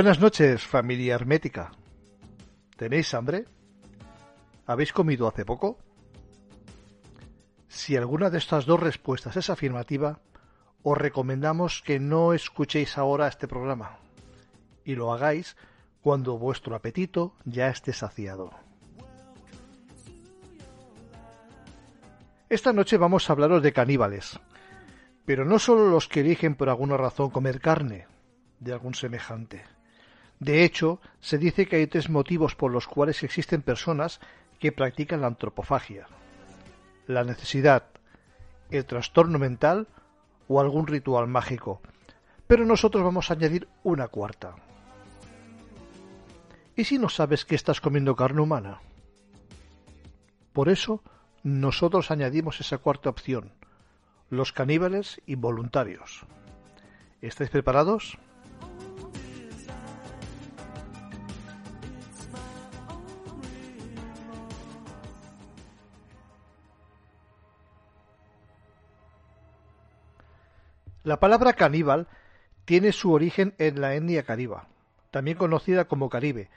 Buenas noches, familia hermética. ¿Tenéis hambre? ¿Habéis comido hace poco? Si alguna de estas dos respuestas es afirmativa, os recomendamos que no escuchéis ahora este programa y lo hagáis cuando vuestro apetito ya esté saciado. Esta noche vamos a hablaros de caníbales, pero no solo los que eligen por alguna razón comer carne de algún semejante. De hecho, se dice que hay tres motivos por los cuales existen personas que practican la antropofagia. La necesidad, el trastorno mental o algún ritual mágico. Pero nosotros vamos a añadir una cuarta. ¿Y si no sabes que estás comiendo carne humana? Por eso, nosotros añadimos esa cuarta opción, los caníbales involuntarios. ¿Estáis preparados? La palabra caníbal tiene su origen en la etnia cariba, también conocida como Caribe,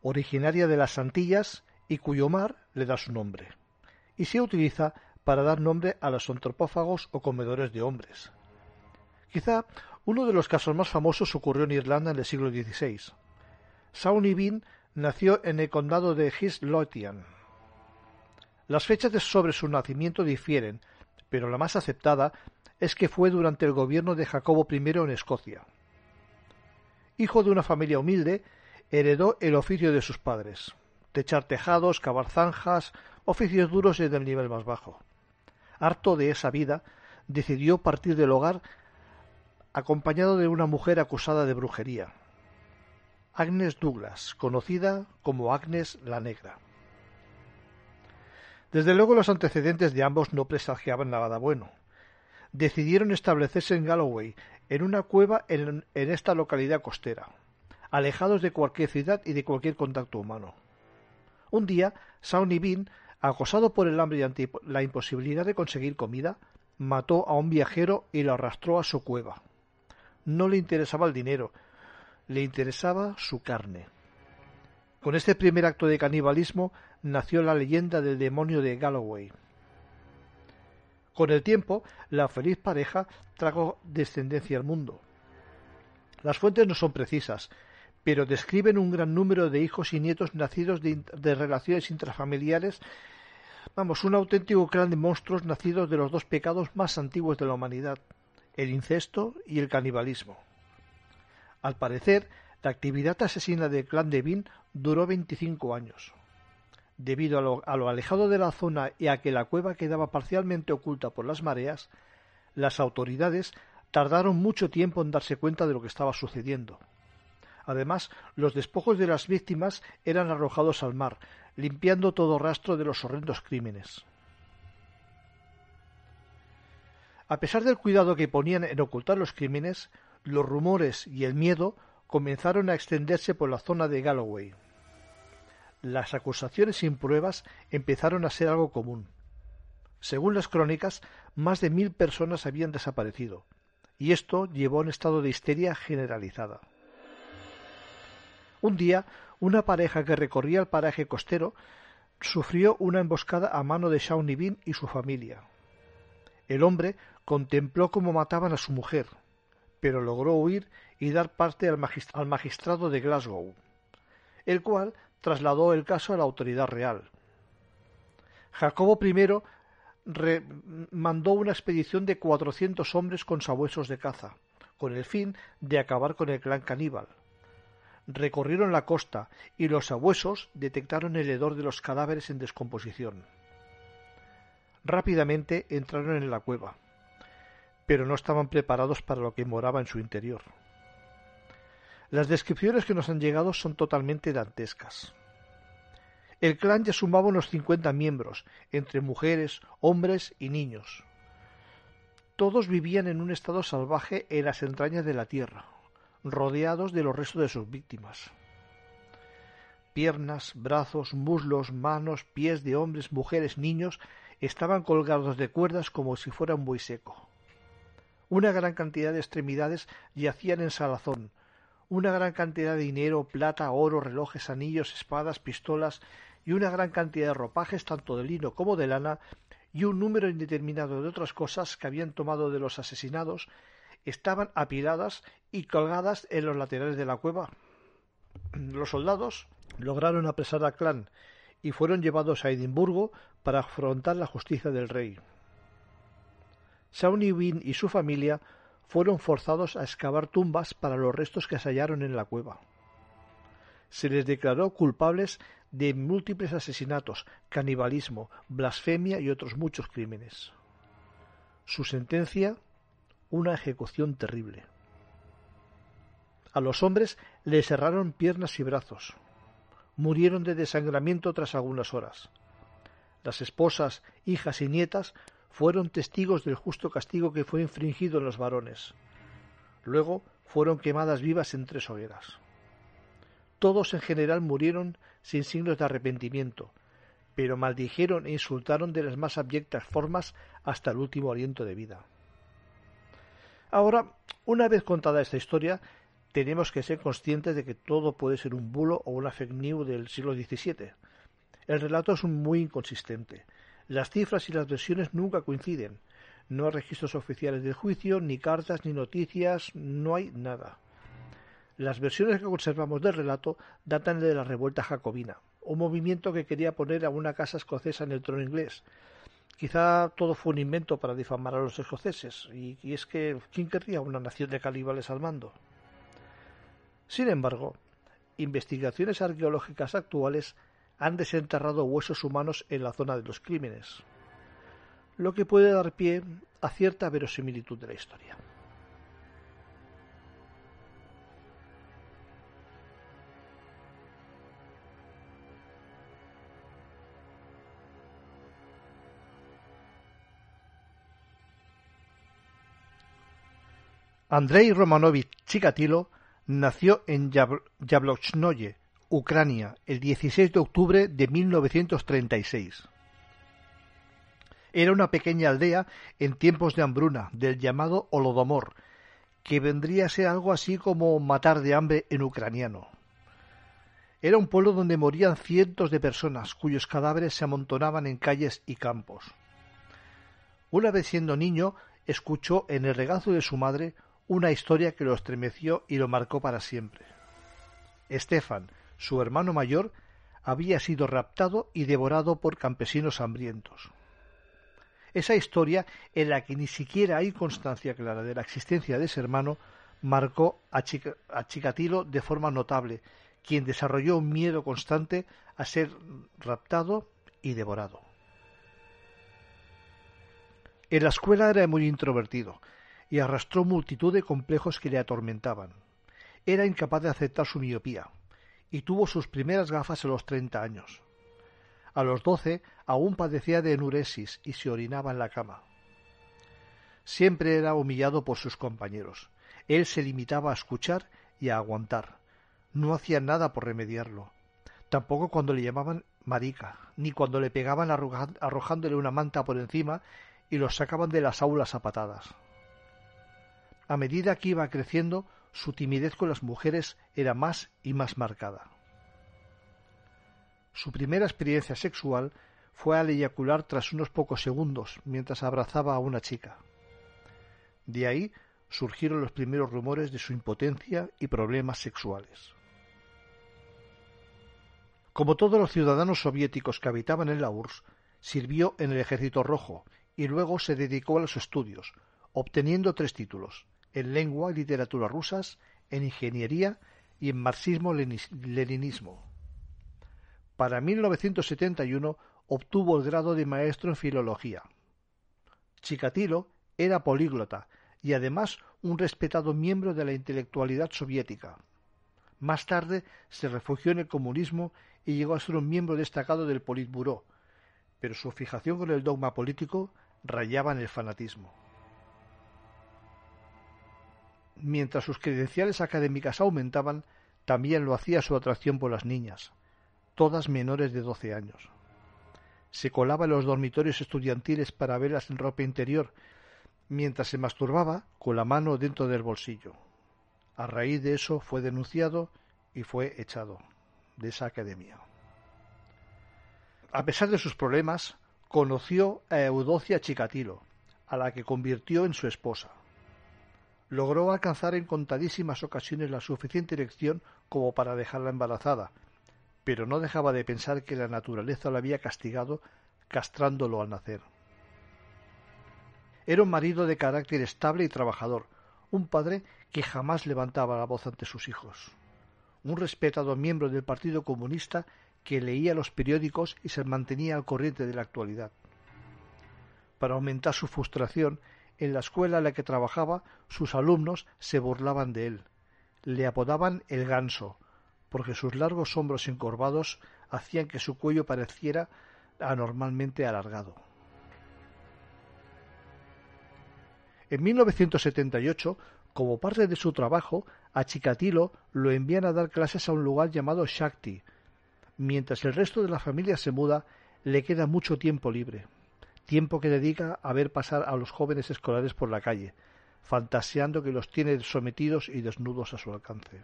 originaria de las Antillas y cuyo mar le da su nombre, y se utiliza para dar nombre a los antropófagos o comedores de hombres. Quizá uno de los casos más famosos ocurrió en Irlanda en el siglo XVI. Sawney Bean nació en el condado de East Lothian. Las fechas sobre su nacimiento difieren, pero la más aceptada es que fue durante el gobierno de Jacobo I en Escocia. Hijo de una familia humilde, heredó el oficio de sus padres, techar tejados, cavar zanjas, oficios duros y del nivel más bajo. Harto de esa vida, decidió partir del hogar acompañado de una mujer acusada de brujería, Agnes Douglas, conocida como Agnes la Negra. Desde luego los antecedentes de ambos no presagiaban nada bueno decidieron establecerse en Galloway, en una cueva en, esta localidad costera, alejados de cualquier ciudad y de cualquier contacto humano. Un día, Sawney Bean, acosado por el hambre y la imposibilidad de conseguir comida, mató a un viajero y lo arrastró a su cueva. No le interesaba el dinero, le interesaba su carne. Con este primer acto de canibalismo nació la leyenda del demonio de Galloway. Con el tiempo, la feliz pareja trajo descendencia al mundo. Las fuentes no son precisas, pero describen un gran número de hijos y nietos nacidos de, relaciones intrafamiliares, vamos, un auténtico clan de monstruos nacidos de los dos pecados más antiguos de la humanidad, el incesto y el canibalismo. Al parecer, la actividad asesina del clan de Bin duró 25 años. Debido a lo, alejado de la zona y a que la cueva quedaba parcialmente oculta por las mareas, las autoridades tardaron mucho tiempo en darse cuenta de lo que estaba sucediendo. Además, los despojos de las víctimas eran arrojados al mar, limpiando todo rastro de los horrendos crímenes. A pesar del cuidado que ponían en ocultar los crímenes, los rumores y el miedo comenzaron a extenderse por la zona de Galloway las acusaciones sin pruebas empezaron a ser algo común. Según las crónicas, más de mil personas habían desaparecido, y esto llevó a un estado de histeria generalizada. Un día, una pareja que recorría el paraje costero sufrió una emboscada a mano de Shawnee Bean y su familia. El hombre contempló cómo mataban a su mujer, pero logró huir y dar parte al, magistrado de Glasgow, el cual trasladó el caso a la autoridad real. Jacobo I mandó una expedición de cuatrocientos hombres con sabuesos de caza, con el fin de acabar con el clan caníbal. Recorrieron la costa y los sabuesos detectaron el hedor de los cadáveres en descomposición. Rápidamente entraron en la cueva, pero no estaban preparados para lo que moraba en su interior. Las descripciones que nos han llegado son totalmente dantescas. El clan ya sumaba unos cincuenta miembros, entre mujeres, hombres y niños. Todos vivían en un estado salvaje en las entrañas de la tierra, rodeados de los restos de sus víctimas. Piernas, brazos, muslos, manos, pies de hombres, mujeres, niños estaban colgados de cuerdas como si fuera un buey seco. Una gran cantidad de extremidades yacían en salazón, una gran cantidad de dinero, plata, oro, relojes, anillos, espadas, pistolas y una gran cantidad de ropajes, tanto de lino como de lana, y un número indeterminado de otras cosas que habían tomado de los asesinados, estaban apiladas y colgadas en los laterales de la cueva. Los soldados lograron apresar a Clan y fueron llevados a Edimburgo para afrontar la justicia del rey. Wynne y su familia fueron forzados a excavar tumbas para los restos que se hallaron en la cueva. Se les declaró culpables de múltiples asesinatos, canibalismo, blasfemia y otros muchos crímenes. Su sentencia, una ejecución terrible. A los hombres les cerraron piernas y brazos. Murieron de desangramiento tras algunas horas. Las esposas, hijas y nietas fueron testigos del justo castigo que fue infringido en los varones. Luego fueron quemadas vivas en tres hogueras. Todos en general murieron sin signos de arrepentimiento, pero maldijeron e insultaron de las más abyectas formas hasta el último aliento de vida. Ahora, una vez contada esta historia, tenemos que ser conscientes de que todo puede ser un bulo o una fake news del siglo XVII. El relato es muy inconsistente. Las cifras y las versiones nunca coinciden. No hay registros oficiales del juicio, ni cartas, ni noticias, no hay nada. Las versiones que conservamos del relato datan de la revuelta jacobina, un movimiento que quería poner a una casa escocesa en el trono inglés. Quizá todo fue un invento para difamar a los escoceses, y, es que ¿quién querría una nación de caníbales al mando? Sin embargo, investigaciones arqueológicas actuales han desenterrado huesos humanos en la zona de los crímenes, lo que puede dar pie a cierta verosimilitud de la historia. Andrei Romanovich Chikatilo Nació en Yablochnoye, Ucrania, el 16 de octubre de 1936. Era una pequeña aldea en tiempos de hambruna, del llamado Holodomor, que vendría a ser algo así como matar de hambre en ucraniano. Era un pueblo donde morían cientos de personas cuyos cadáveres se amontonaban en calles y campos. Una vez siendo niño, escuchó en el regazo de su madre una historia que lo estremeció y lo marcó para siempre. Estefan, su hermano mayor, había sido raptado y devorado por campesinos hambrientos. Esa historia, en la que ni siquiera hay constancia clara de la existencia de ese hermano, marcó a, Chikatilo de forma notable, quien desarrolló un miedo constante a ser raptado y devorado. En la escuela era muy introvertido, y arrastró multitud de complejos que le atormentaban. Era incapaz de aceptar su miopía, y tuvo sus primeras gafas a los treinta años. A los doce aún padecía de enuresis y se orinaba en la cama. Siempre era humillado por sus compañeros. Él se limitaba a escuchar y a aguantar. No hacía nada por remediarlo. Tampoco cuando le llamaban marica, ni cuando le pegaban arrojándole una manta por encima y lo sacaban de las aulas a patadas. A medida que iba creciendo, su timidez con las mujeres era más y más marcada. Su primera experiencia sexual fue al eyacular tras unos pocos segundos mientras abrazaba a una chica. De ahí surgieron los primeros rumores de su impotencia y problemas sexuales. Como todos los ciudadanos soviéticos que habitaban en la URSS, sirvió en el Ejército Rojo y luego se dedicó a los estudios, obteniendo tres títulos en lengua y literatura rusas, en ingeniería y en marxismo-leninismo. Para 1971 obtuvo el grado de maestro en filología. Chikatilo era políglota y además un respetado miembro de la intelectualidad soviética. Más tarde se refugió en el comunismo y llegó a ser un miembro destacado del Politburó, pero su fijación con el dogma político rayaba en el fanatismo. Mientras sus credenciales académicas aumentaban, también lo hacía su atracción por las niñas, todas menores de doce años. Se colaba en los dormitorios estudiantiles para verlas en ropa interior, mientras se masturbaba con la mano dentro del bolsillo. A raíz de eso fue denunciado y fue echado de esa academia. A pesar de sus problemas, conoció a Eudocia Chikatilo, a la que convirtió en su esposa. Logró alcanzar en contadísimas ocasiones la suficiente erección como para dejarla embarazada, pero no dejaba de pensar que la naturaleza lo había castigado castrándolo al nacer. Era un marido de carácter estable y trabajador, un padre que jamás levantaba la voz ante sus hijos, un respetado miembro del Partido Comunista que leía los periódicos y se mantenía al corriente de la actualidad. Para aumentar su frustración, en la escuela en la que trabajaba sus alumnos se burlaban de él. Le apodaban el ganso, porque sus largos hombros encorvados hacían que su cuello pareciera anormalmente alargado. En 1978, como parte de su trabajo, a Chikatilo lo envían a dar clases a un lugar llamado Shakti. Mientras el resto de la familia se muda, le queda mucho tiempo libre, tiempo que dedica a ver pasar a los jóvenes escolares por la calle, fantaseando que los tiene sometidos y desnudos a su alcance.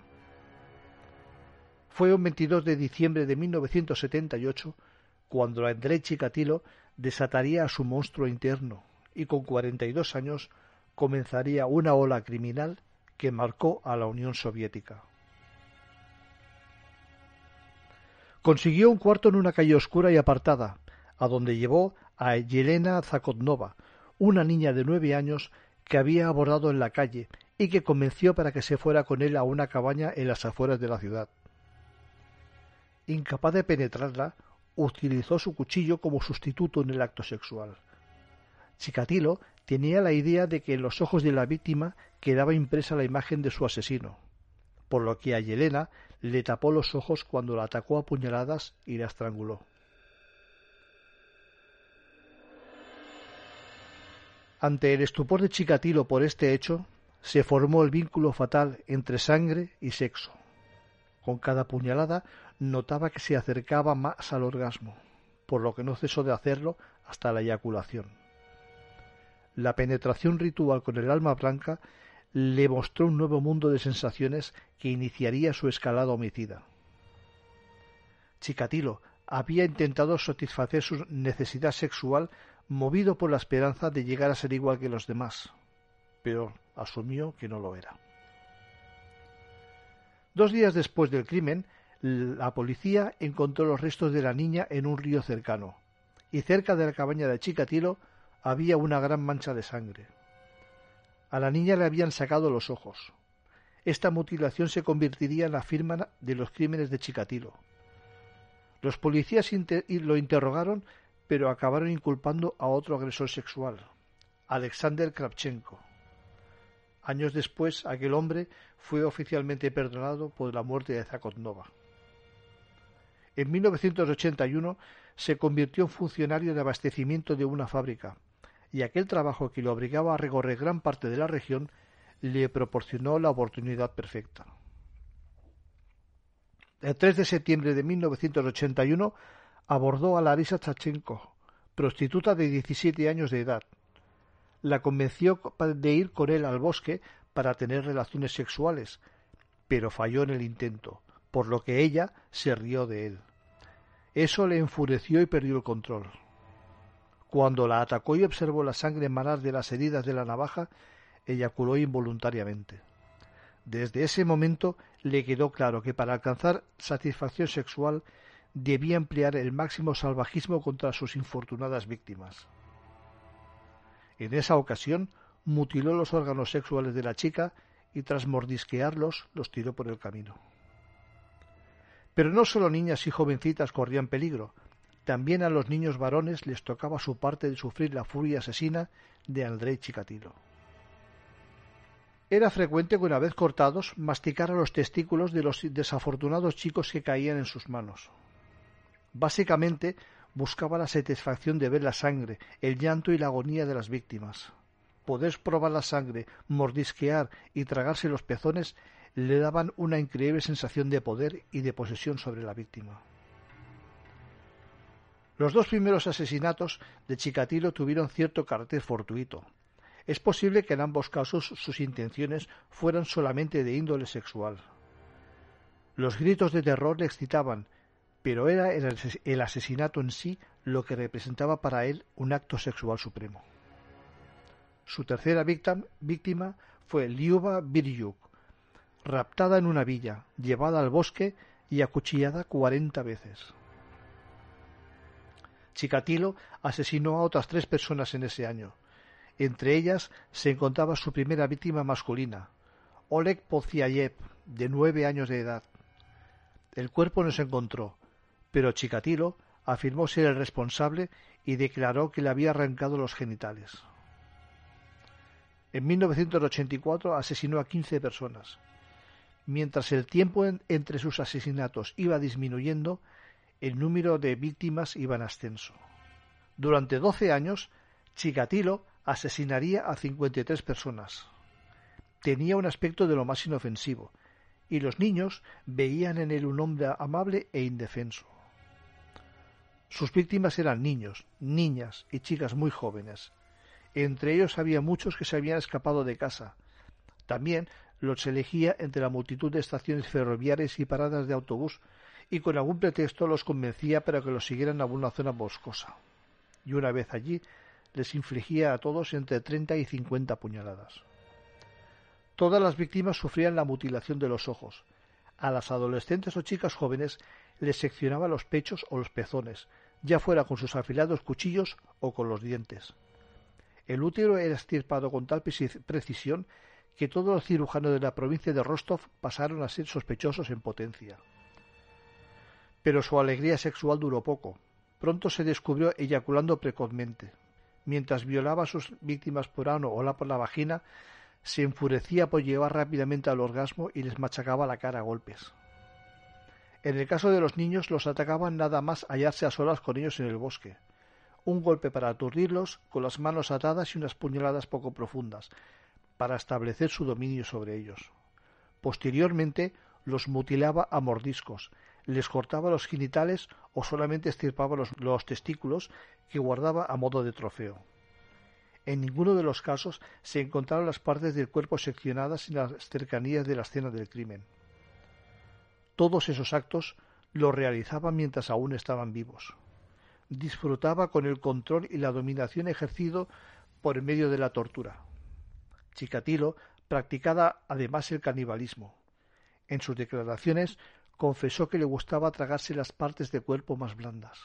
Fue un 22 de diciembre de 1978 cuando André Chikatilo desataría a su monstruo interno y con 42 años comenzaría una ola criminal que marcó a la Unión Soviética. Consiguió un cuarto en una calle oscura y apartada, a donde llevó a Yelena Zakotnova, una niña de nueve años que había abordado en la calle y que convenció para que se fuera con él a una cabaña en las afueras de la ciudad. Incapaz de penetrarla, utilizó su cuchillo como sustituto en el acto sexual. Chikatilo tenía la idea de que en los ojos de la víctima quedaba impresa la imagen de su asesino, por lo que a Yelena le tapó los ojos cuando la atacó a puñaladas y la estranguló. Ante el estupor de Chikatilo por este hecho, se formó el vínculo fatal entre sangre y sexo. Con cada puñalada notaba que se acercaba más al orgasmo, por lo que no cesó de hacerlo hasta la eyaculación. La penetración ritual con el alma blanca le mostró un nuevo mundo de sensaciones que iniciaría su escalada homicida. Chikatilo había intentado satisfacer su necesidad sexual movido por la esperanza de llegar a ser igual que los demás, pero asumió que no lo era. Dos días después del crimen, la policía encontró los restos de la niña en un río cercano, y cerca de la cabaña de Chikatilo había una gran mancha de sangre. A la niña le habían sacado los ojos. Esta mutilación se convertiría en la firma de los crímenes de Chikatilo. Los policías lo interrogaron, pero acabaron inculpando a otro agresor sexual, Alexander Kravchenko. Años después, aquel hombre fue oficialmente perdonado por la muerte de Zakotnova. En 1981 se convirtió en funcionario de abastecimiento de una fábrica y aquel trabajo que lo obligaba a recorrer gran parte de la región le proporcionó la oportunidad perfecta. El 3 de septiembre de 1981 abordó a Larisa Chachenko, prostituta de 17 años de edad. La convenció de ir con él al bosque para tener relaciones sexuales, pero falló en el intento, por lo que ella se rió de él. Eso le enfureció y perdió el control. Cuando la atacó y observó la sangre emanar de las heridas de la navaja, eyaculó involuntariamente. Desde ese momento le quedó claro que para alcanzar satisfacción sexual debía emplear el máximo salvajismo contra sus infortunadas víctimas. En esa ocasión mutiló los órganos sexuales de la chica y tras mordisquearlos los tiró por el camino. Pero no solo niñas y jovencitas corrían peligro, también a los niños varones les tocaba su parte de sufrir la furia asesina de Andrei Chikatilo. Era frecuente que una vez cortados masticara los testículos de los desafortunados chicos que caían en sus manos. Básicamente buscaba la satisfacción de ver la sangre, el llanto y la agonía de las víctimas. Poder probar la sangre, mordisquear y tragarse los pezones le daban una increíble sensación de poder y de posesión sobre la víctima. Los dos primeros asesinatos de Chikatilo tuvieron cierto carácter fortuito. Es posible que en ambos casos sus intenciones fueran solamente de índole sexual. Los gritos de terror le excitaban, pero era el asesinato en sí lo que representaba para él un acto sexual supremo. Su tercera víctima fue Liuba Biryuk, raptada en una villa, llevada al bosque y acuchillada cuarenta veces. Chikatilo asesinó a otras tres personas en ese año. Entre ellas se encontraba su primera víctima masculina, Oleg Poziayev, de nueve años de edad. El cuerpo no se encontró, pero Chikatilo afirmó ser el responsable y declaró que le había arrancado los genitales. En 1984 asesinó a 15 personas. Mientras el tiempo entre sus asesinatos iba disminuyendo, el número de víctimas iba en ascenso. Durante 12 años, Chikatilo asesinaría a 53 personas. Tenía un aspecto de lo más inofensivo, y los niños veían en él un hombre amable e indefenso. Sus víctimas eran niños, niñas y chicas muy jóvenes, entre ellos había muchos que se habían escapado de casa. También los elegía entre la multitud de estaciones ferroviarias y paradas de autobús, y con algún pretexto los convencía para que los siguieran a alguna zona boscosa. Y una vez allí, les infligía a todos entre treinta y cincuenta puñaladas. Todas las víctimas sufrían la mutilación de los ojos. A las adolescentes o chicas jóvenes les seccionaba los pechos o los pezones, ya fuera con sus afilados cuchillos o con los dientes. El útero era estirpado con tal precisión que todos los cirujanos de la provincia de Rostov pasaron a ser sospechosos en potencia. Pero su alegría sexual duró poco. Pronto se descubrió eyaculando precozmente. Mientras violaba a sus víctimas por ano o la por la vagina, se enfurecía por llevar rápidamente al orgasmo y les machacaba la cara a golpes. En el caso de los niños los atacaban nada más hallarse a solas con ellos en el bosque un golpe para aturdirlos, con las manos atadas y unas puñaladas poco profundas, para establecer su dominio sobre ellos. Posteriormente los mutilaba a mordiscos, les cortaba los genitales o solamente estirpaba los, los, testículos que guardaba a modo de trofeo. En ninguno de los casos se encontraron las partes del cuerpo seccionadas en las cercanías de la escena del crimen. Todos esos actos los realizaba mientras aún estaban vivos disfrutaba con el control y la dominación ejercido por medio de la tortura. Chikatilo practicaba además el canibalismo. En sus declaraciones confesó que le gustaba tragarse las partes de cuerpo más blandas.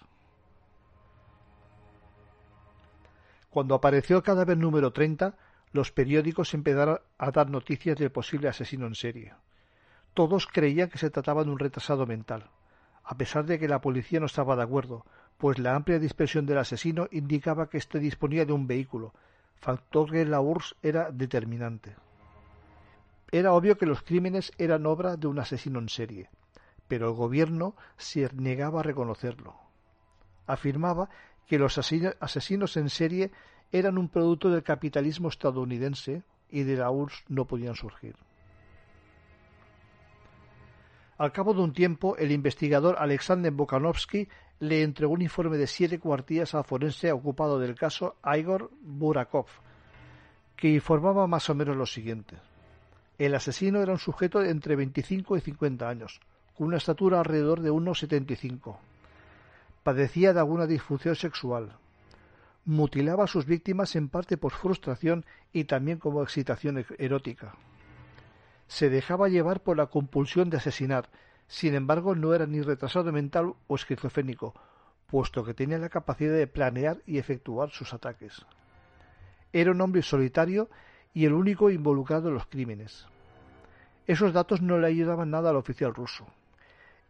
Cuando apareció el cadáver número 30, los periódicos empezaron a dar noticias del posible asesino en serie. Todos creían que se trataba de un retrasado mental, a pesar de que la policía no estaba de acuerdo, pues la amplia dispersión del asesino indicaba que éste disponía de un vehículo, factor que en la URSS era determinante. Era obvio que los crímenes eran obra de un asesino en serie, pero el gobierno se negaba a reconocerlo. Afirmaba que los asesinos en serie eran un producto del capitalismo estadounidense y de la URSS no podían surgir. Al cabo de un tiempo, el investigador Alexander Bokanovsky le entregó un informe de siete cuartillas al forense ocupado del caso Igor Burakov, que informaba más o menos lo siguiente. El asesino era un sujeto de entre 25 y 50 años, con una estatura alrededor de 1,75. Padecía de alguna disfunción sexual. Mutilaba a sus víctimas en parte por frustración y también como excitación e-, erótica se dejaba llevar por la compulsión de asesinar. Sin embargo, no era ni retrasado mental o esquizofrénico, puesto que tenía la capacidad de planear y efectuar sus ataques. Era un hombre solitario y el único involucrado en los crímenes. Esos datos no le ayudaban nada al oficial ruso.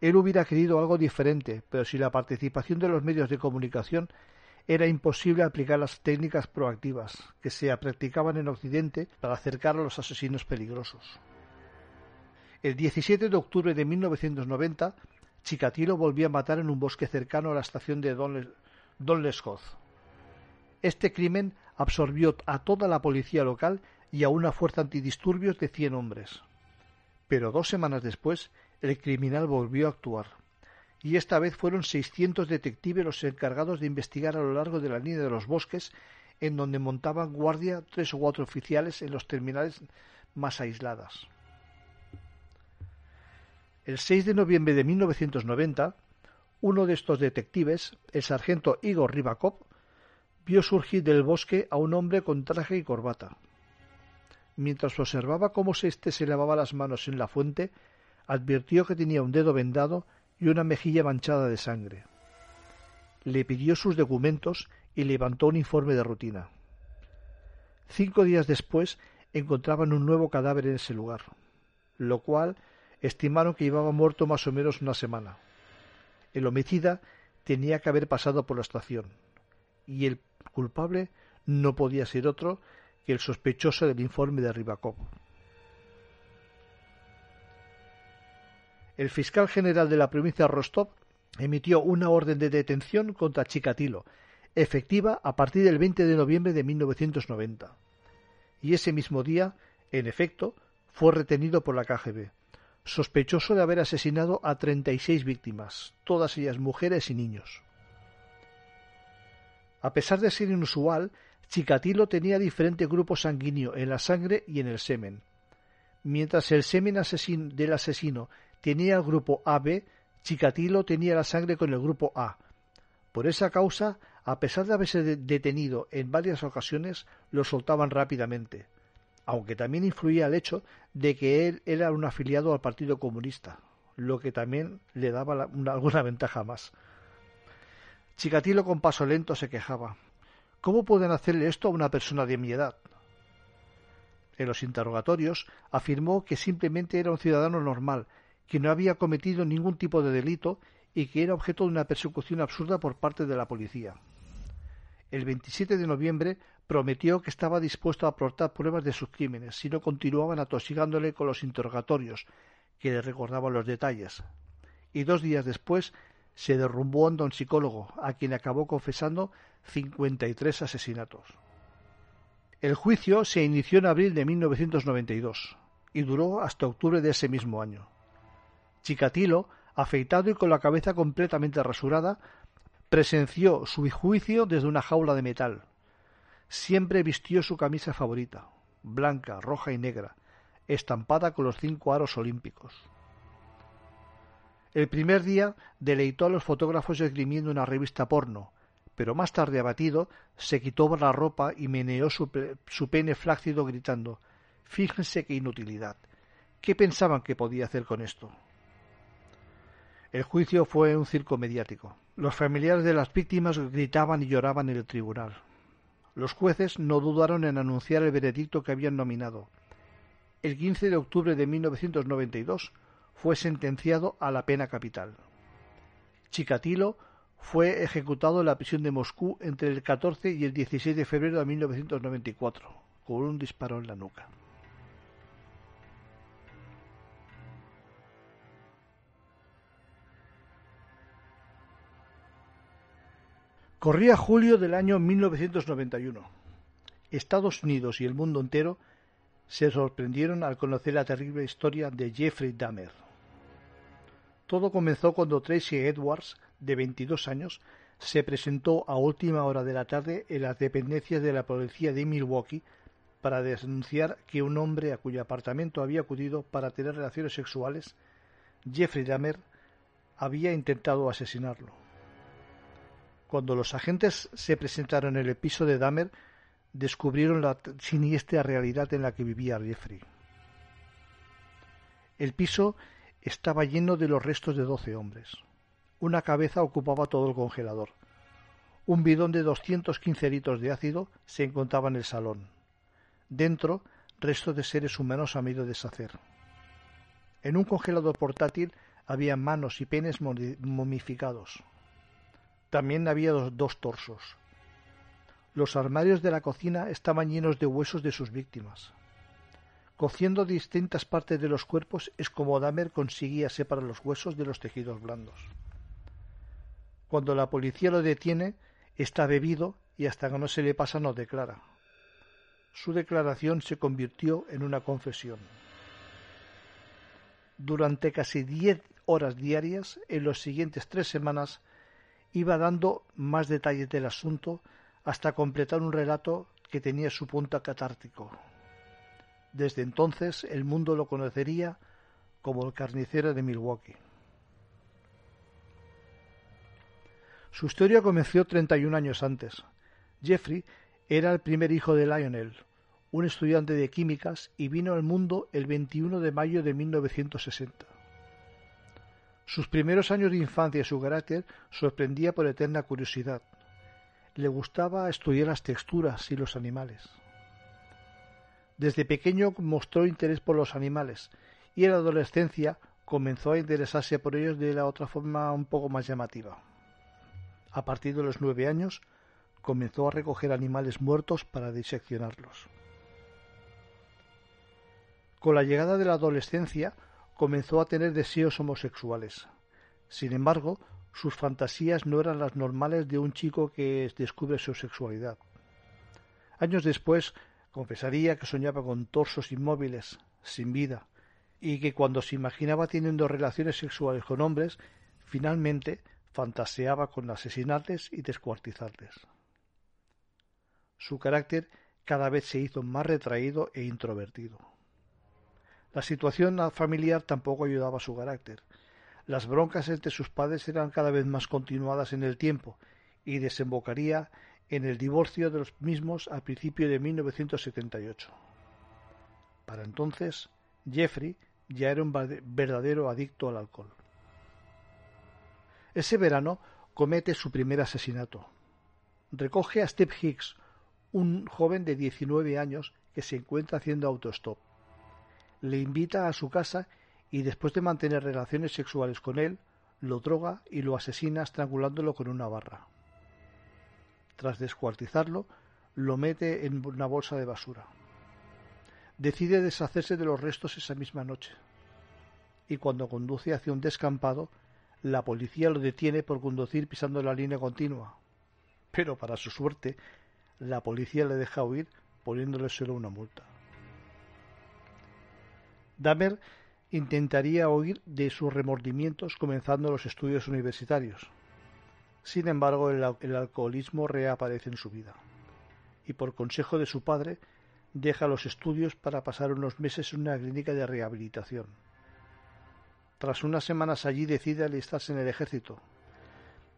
Él hubiera querido algo diferente, pero sin la participación de los medios de comunicación era imposible aplicar las técnicas proactivas que se practicaban en Occidente para acercar a los asesinos peligrosos. El 17 de octubre de 1990, Chikatilo volvió a matar en un bosque cercano a la estación de Don Lescoz. Este crimen absorbió a toda la policía local y a una fuerza antidisturbios de cien hombres. Pero dos semanas después, el criminal volvió a actuar. Y esta vez fueron seiscientos detectives los encargados de investigar a lo largo de la línea de los bosques en donde montaban guardia tres o cuatro oficiales en los terminales más aisladas. El 6 de noviembre de 1990, uno de estos detectives, el sargento Igor Ribakov, vio surgir del bosque a un hombre con traje y corbata. Mientras observaba cómo éste se lavaba las manos en la fuente, advirtió que tenía un dedo vendado y una mejilla manchada de sangre. Le pidió sus documentos y levantó un informe de rutina. Cinco días después encontraban un nuevo cadáver en ese lugar, lo cual estimaron que llevaba muerto más o menos una semana. El homicida tenía que haber pasado por la estación, y el culpable no podía ser otro que el sospechoso del informe de Ribakov. El fiscal general de la provincia de Rostov emitió una orden de detención contra Chikatilo, efectiva a partir del 20 de noviembre de 1990. Y ese mismo día, en efecto, fue retenido por la KGB, sospechoso de haber asesinado a 36 víctimas, todas ellas mujeres y niños. A pesar de ser inusual, Chikatilo tenía diferente grupo sanguíneo en la sangre y en el semen. Mientras el semen del asesino tenía el grupo AB, Chikatilo tenía la sangre con el grupo A. Por esa causa, a pesar de haberse detenido en varias ocasiones, lo soltaban rápidamente, aunque también influía el hecho de que él era un afiliado al Partido Comunista, lo que también le daba alguna ventaja más. Chikatilo con paso lento se quejaba. ¿Cómo pueden hacerle esto a una persona de mi edad? En los interrogatorios afirmó que simplemente era un ciudadano normal, que no había cometido ningún tipo de delito y que era objeto de una persecución absurda por parte de la policía. El 27 de noviembre prometió que estaba dispuesto a aportar pruebas de sus crímenes si no continuaban atosigándole con los interrogatorios, que le recordaban los detalles. Y dos días después se derrumbó ante un psicólogo, a quien acabó confesando 53 asesinatos. El juicio se inició en abril de 1992 y duró hasta octubre de ese mismo año. Chikatilo, afeitado y con la cabeza completamente rasurada, presenció su juicio desde una jaula de metal. Siempre vistió su camisa favorita, blanca, roja y negra, estampada con los cinco aros olímpicos. El primer día deleitó a los fotógrafos esgrimiendo una revista porno, pero más tarde abatido se quitó la ropa y meneó su, su pene flácido gritando Fíjense qué inutilidad. ¿Qué pensaban que podía hacer con esto? El juicio fue un circo mediático. Los familiares de las víctimas gritaban y lloraban en el tribunal. Los jueces no dudaron en anunciar el veredicto que habían nominado. El 15 de octubre de 1992 fue sentenciado a la pena capital. Chikatilo fue ejecutado en la prisión de Moscú entre el 14 y el 16 de febrero de 1994, con un disparo en la nuca. Corría julio del año 1991. Estados Unidos y el mundo entero se sorprendieron al conocer la terrible historia de Jeffrey Dahmer. Todo comenzó cuando Tracy Edwards, de 22 años, se presentó a última hora de la tarde en las dependencias de la policía de Milwaukee para denunciar que un hombre a cuyo apartamento había acudido para tener relaciones sexuales, Jeffrey Dahmer, había intentado asesinarlo. Cuando los agentes se presentaron en el piso de Dahmer, descubrieron la siniestra realidad en la que vivía Jeffrey. El piso estaba lleno de los restos de doce hombres. Una cabeza ocupaba todo el congelador. Un bidón de 215 litros de ácido se encontraba en el salón. Dentro, restos de seres humanos a medio deshacer. En un congelador portátil había manos y penes momificados. También había dos, torsos. Los armarios de la cocina estaban llenos de huesos de sus víctimas. Cociendo distintas partes de los cuerpos es como Dahmer conseguía separar los huesos de los tejidos blandos. Cuando la policía lo detiene, está bebido y hasta que no se le pasa no declara. Su declaración se convirtió en una confesión. Durante casi diez horas diarias, en las siguientes tres semanas, iba dando más detalles del asunto hasta completar un relato que tenía su punto catártico. Desde entonces el mundo lo conocería como el carnicero de Milwaukee. Su historia comenzó 31 años antes. Jeffrey era el primer hijo de Lionel, un estudiante de químicas, y vino al mundo el 21 de mayo de 1960. Sus primeros años de infancia y su carácter sorprendía por eterna curiosidad. Le gustaba estudiar las texturas y los animales. Desde pequeño mostró interés por los animales y en la adolescencia comenzó a interesarse por ellos de la otra forma un poco más llamativa. A partir de los nueve años comenzó a recoger animales muertos para diseccionarlos. Con la llegada de la adolescencia comenzó a tener deseos homosexuales. Sin embargo, sus fantasías no eran las normales de un chico que descubre su sexualidad. Años después confesaría que soñaba con torsos inmóviles, sin vida, y que cuando se imaginaba teniendo relaciones sexuales con hombres, finalmente fantaseaba con asesinarles y descuartizarles. Su carácter cada vez se hizo más retraído e introvertido. La situación familiar tampoco ayudaba a su carácter. Las broncas entre sus padres eran cada vez más continuadas en el tiempo y desembocaría en el divorcio de los mismos a principio de 1978. Para entonces, Jeffrey ya era un verdadero adicto al alcohol. Ese verano comete su primer asesinato. Recoge a Steve Hicks, un joven de 19 años que se encuentra haciendo autostop. Le invita a su casa y después de mantener relaciones sexuales con él, lo droga y lo asesina estrangulándolo con una barra. Tras descuartizarlo, lo mete en una bolsa de basura. Decide deshacerse de los restos esa misma noche. Y cuando conduce hacia un descampado, la policía lo detiene por conducir pisando la línea continua. Pero para su suerte, la policía le deja huir poniéndole solo una multa. Dahmer intentaría huir de sus remordimientos comenzando los estudios universitarios. Sin embargo, el, el, alcoholismo reaparece en su vida. Y por consejo de su padre, deja los estudios para pasar unos meses en una clínica de rehabilitación. Tras unas semanas allí decide alistarse en el ejército.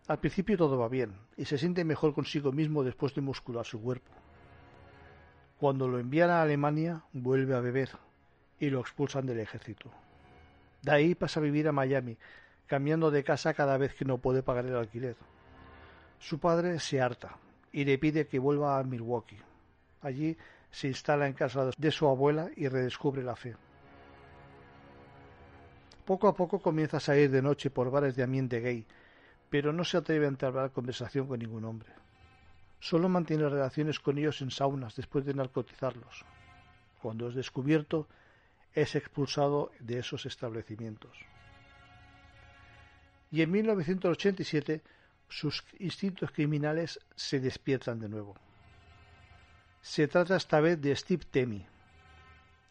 Al principio todo va bien y se siente mejor consigo mismo después de muscular su cuerpo. Cuando lo envían a Alemania vuelve a beber y lo expulsan del ejército. De ahí pasa a vivir a Miami, cambiando de casa cada vez que no puede pagar el alquiler. Su padre se harta y le pide que vuelva a Milwaukee. Allí se instala en casa de su abuela y redescubre la fe. Poco a poco comienza a salir de noche por bares de ambiente gay, pero no se atreve a entablar conversación con ningún hombre. Solo mantiene relaciones con ellos en saunas después de narcotizarlos. Cuando es descubierto, es expulsado de esos establecimientos. Y en 1987 sus instintos criminales se despiertan de nuevo. Se trata esta vez de Steve Temi.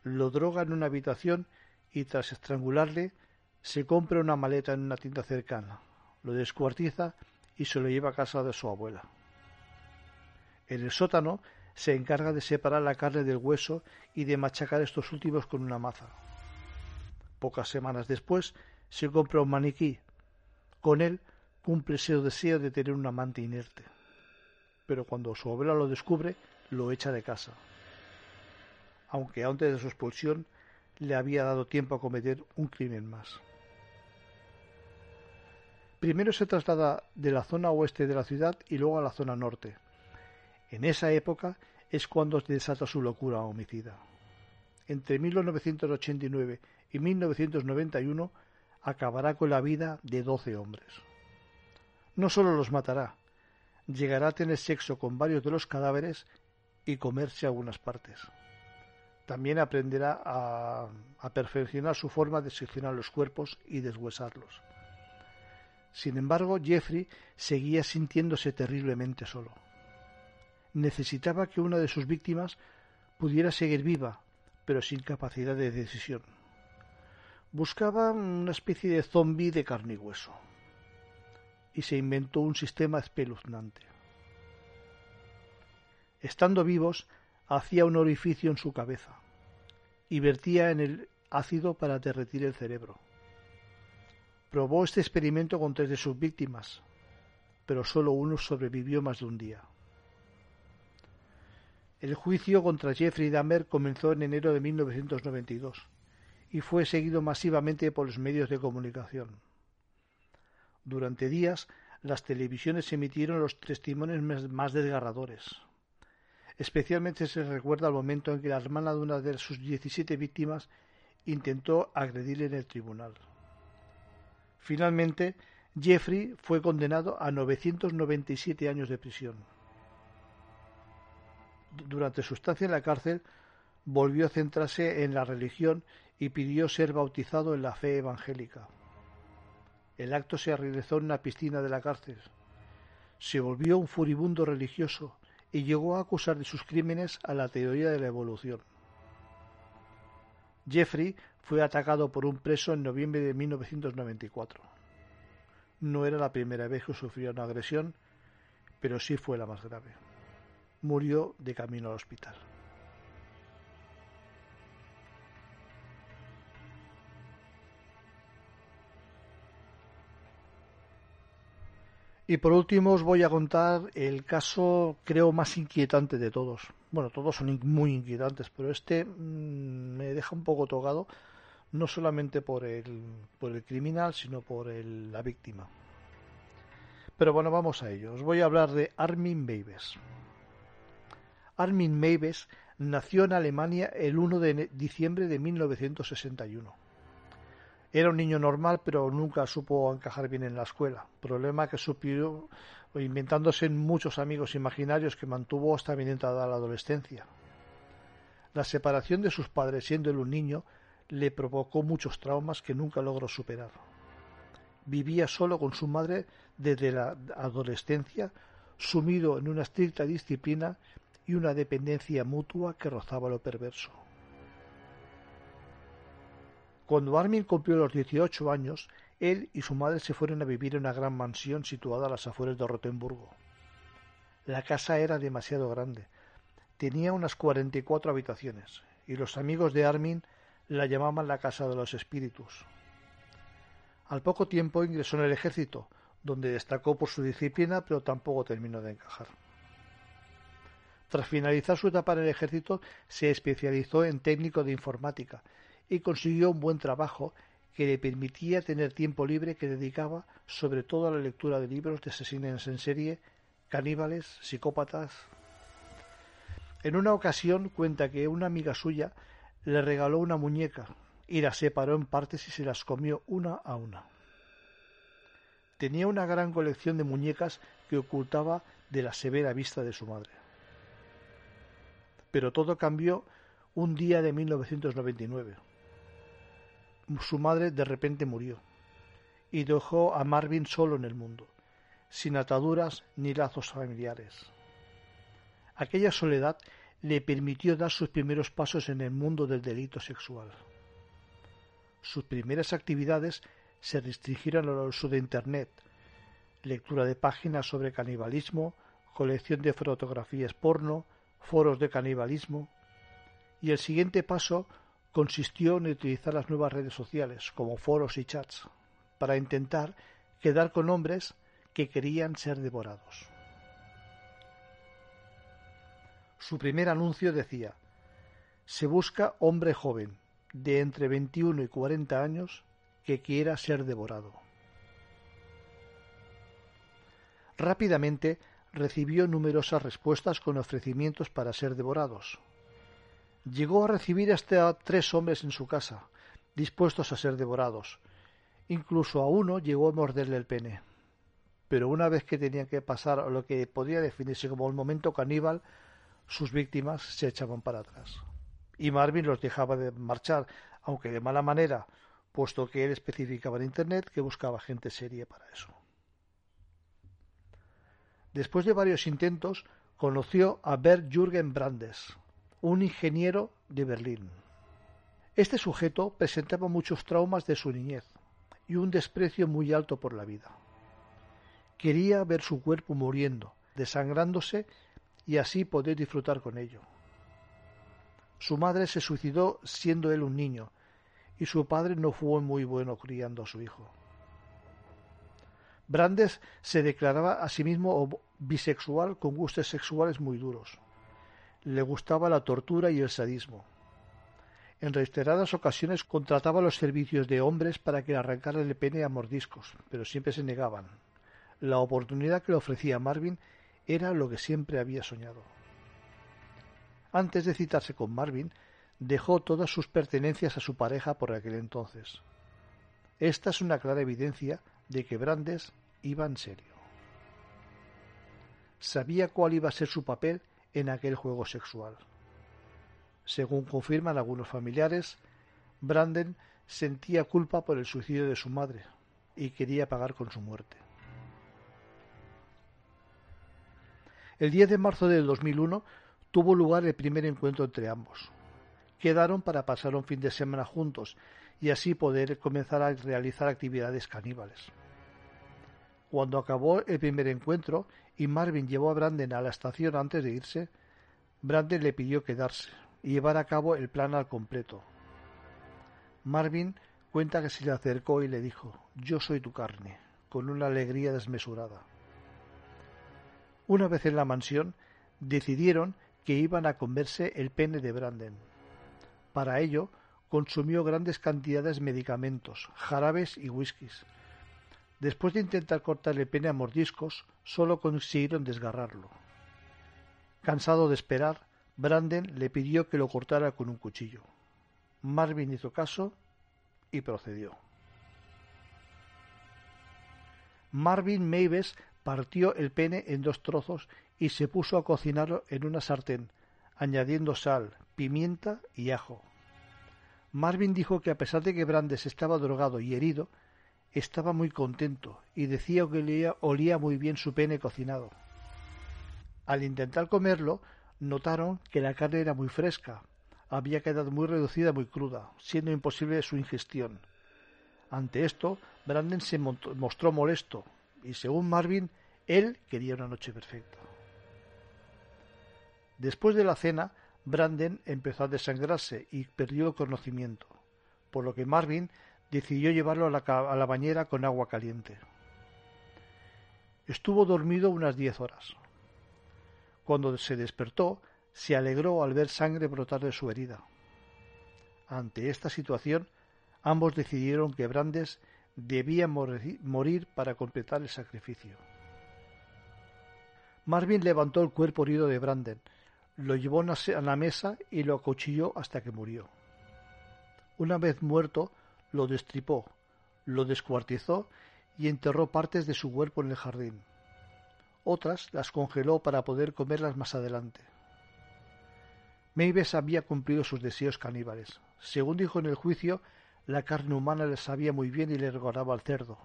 Lo droga en una habitación y tras estrangularle se compra una maleta en una tienda cercana, lo descuartiza y se lo lleva a casa de su abuela. En el sótano se encarga de separar la carne del hueso y de machacar estos últimos con una maza. Pocas semanas después se compra un maniquí. Con él cumple ese deseo de tener un amante inerte. Pero cuando su abuela lo descubre, lo echa de casa. Aunque antes de su expulsión le había dado tiempo a cometer un crimen más. Primero se traslada de la zona oeste de la ciudad y luego a la zona norte. En esa época es cuando desata su locura homicida. Entre 1989 y 1991 acabará con la vida de doce hombres. No solo los matará, llegará a tener sexo con varios de los cadáveres y comerse algunas partes. También aprenderá a, a perfeccionar su forma de seccionar los cuerpos y deshuesarlos. Sin embargo, Jeffrey seguía sintiéndose terriblemente solo. Necesitaba que una de sus víctimas pudiera seguir viva, pero sin capacidad de decisión. Buscaba una especie de zombi de carne y hueso. Y se inventó un sistema espeluznante. Estando vivos, hacía un orificio en su cabeza y vertía en el ácido para derretir el cerebro. Probó este experimento con tres de sus víctimas, pero solo uno sobrevivió más de un día. El juicio contra Jeffrey Dahmer comenzó en enero de 1992 y fue seguido masivamente por los medios de comunicación. Durante días, las televisiones emitieron los testimonios más desgarradores. Especialmente se recuerda el momento en que la hermana de una de sus 17 víctimas intentó agredirle en el tribunal. Finalmente, Jeffrey fue condenado a 997 años de prisión. Durante su estancia en la cárcel, volvió a centrarse en la religión y pidió ser bautizado en la fe evangélica. El acto se realizó en una piscina de la cárcel. Se volvió un furibundo religioso y llegó a acusar de sus crímenes a la teoría de la evolución. Jeffrey fue atacado por un preso en noviembre de 1994. No era la primera vez que sufrió una agresión, pero sí fue la más grave. Murió de camino al hospital. Y por último os voy a contar el caso creo más inquietante de todos. Bueno, todos son muy inquietantes, pero este mm, me deja un poco tocado, no solamente por el, por el criminal, sino por la víctima. Pero bueno, vamos a ello. Os voy a hablar de Armin Meiwes. Armin Meiwes nació en Alemania el 1 de diciembre de 1961 era un niño normal, pero nunca supo encajar bien en la escuela. Problema que supió inventándose muchos amigos imaginarios que mantuvo hasta bien entrada la adolescencia. La separación de sus padres siendo él un niño le provocó muchos traumas que nunca logró superar. Vivía solo con su madre desde la adolescencia, sumido en una estricta disciplina y una dependencia mutua que rozaba lo perverso. Cuando Armin cumplió los 18 años, él y su madre se fueron a vivir en una gran mansión situada a las afueras de Rotemburgo. La casa era demasiado grande. Tenía unas 44 habitaciones, y los amigos de Armin la llamaban la casa de los espíritus. Al poco tiempo ingresó en el ejército, donde destacó por su disciplina, pero tampoco terminó de encajar. Tras finalizar su etapa en el ejército, se especializó en técnico de informática y consiguió un buen trabajo que le permitía tener tiempo libre que dedicaba sobre todo a la lectura de libros de asesinos en serie, caníbales, psicópatas. En una ocasión cuenta que una amiga suya le regaló una muñeca y la separó en partes y se las comió una a una. Tenía una gran colección de muñecas que ocultaba de la severa vista de su madre. Pero todo cambió un día de 1999 su madre de repente murió y dejó a Marvin solo en el mundo, sin ataduras ni lazos familiares. Aquella soledad le permitió dar sus primeros pasos en el mundo del delito sexual. Sus primeras actividades se restringieron al uso de Internet, lectura de páginas sobre canibalismo, colección de fotografías porno, foros de canibalismo, y el siguiente paso consistió en utilizar las nuevas redes sociales, como foros y chats, para intentar quedar con hombres que querían ser devorados. Su primer anuncio decía Se busca hombre joven, de entre 21 y 40 años, que quiera ser devorado. Rápidamente recibió numerosas respuestas con ofrecimientos para ser devorados, Llegó a recibir hasta tres hombres en su casa, dispuestos a ser devorados. Incluso a uno llegó a morderle el pene. Pero una vez que tenía que pasar lo que podría definirse como el momento caníbal, sus víctimas se echaban para atrás. Y Marvin los dejaba de marchar, aunque de mala manera, puesto que él especificaba en Internet que buscaba gente seria para eso. Después de varios intentos, conoció a Bert Jürgen Brandes, un ingeniero de Berlín. Este sujeto presentaba muchos traumas de su niñez y un desprecio muy alto por la vida. Quería ver su cuerpo muriendo, desangrándose y así poder disfrutar con ello. Su madre se suicidó siendo él un niño, y su padre no fue muy bueno criando a su hijo. Brandes se declaraba a sí mismo bisexual con gustos sexuales muy duros. Le gustaba la tortura y el sadismo. En reiteradas ocasiones contrataba los servicios de hombres para que arrancaran el pene a mordiscos, pero siempre se negaban. La oportunidad que le ofrecía Marvin era lo que siempre había soñado. Antes de citarse con Marvin, dejó todas sus pertenencias a su pareja por aquel entonces. Esta es una clara evidencia de que Brandes iba en serio. Sabía cuál iba a ser su papel en aquel juego sexual. Según confirman algunos familiares, Branden sentía culpa por el suicidio de su madre y quería pagar con su muerte. El 10 de marzo del 2001 tuvo lugar el primer encuentro entre ambos. Quedaron para pasar un fin de semana juntos y así poder comenzar a realizar actividades caníbales. Cuando acabó el primer encuentro y Marvin llevó a Branden a la estación antes de irse, Branden le pidió quedarse, y llevar a cabo el plan al completo. Marvin cuenta que se le acercó y le dijo Yo soy tu carne, con una alegría desmesurada. Una vez en la mansión, decidieron que iban a comerse el pene de Branden. Para ello, consumió grandes cantidades de medicamentos, jarabes y whiskies. Después de intentar cortar el pene a mordiscos, solo consiguieron desgarrarlo. Cansado de esperar, Branden le pidió que lo cortara con un cuchillo. Marvin hizo caso y procedió. Marvin Maves partió el pene en dos trozos y se puso a cocinarlo en una sartén, añadiendo sal, pimienta y ajo. Marvin dijo que a pesar de que Brandes estaba drogado y herido, estaba muy contento y decía que olía muy bien su pene cocinado. Al intentar comerlo, notaron que la carne era muy fresca, había quedado muy reducida, muy cruda, siendo imposible su ingestión. Ante esto, Branden se mostró molesto, y según Marvin, él quería una noche perfecta. Después de la cena, Branden empezó a desangrarse y perdió el conocimiento, por lo que Marvin decidió llevarlo a la, a la bañera con agua caliente. Estuvo dormido unas diez horas. Cuando se despertó, se alegró al ver sangre brotar de su herida. Ante esta situación, ambos decidieron que Brandes debía morir para completar el sacrificio. Marvin levantó el cuerpo herido de Branden, lo llevó a la mesa y lo acuchilló hasta que murió. Una vez muerto, lo destripó, lo descuartizó y enterró partes de su cuerpo en el jardín. Otras las congeló para poder comerlas más adelante. Mavis había cumplido sus deseos caníbales. Según dijo en el juicio, la carne humana le sabía muy bien y le recordaba al cerdo.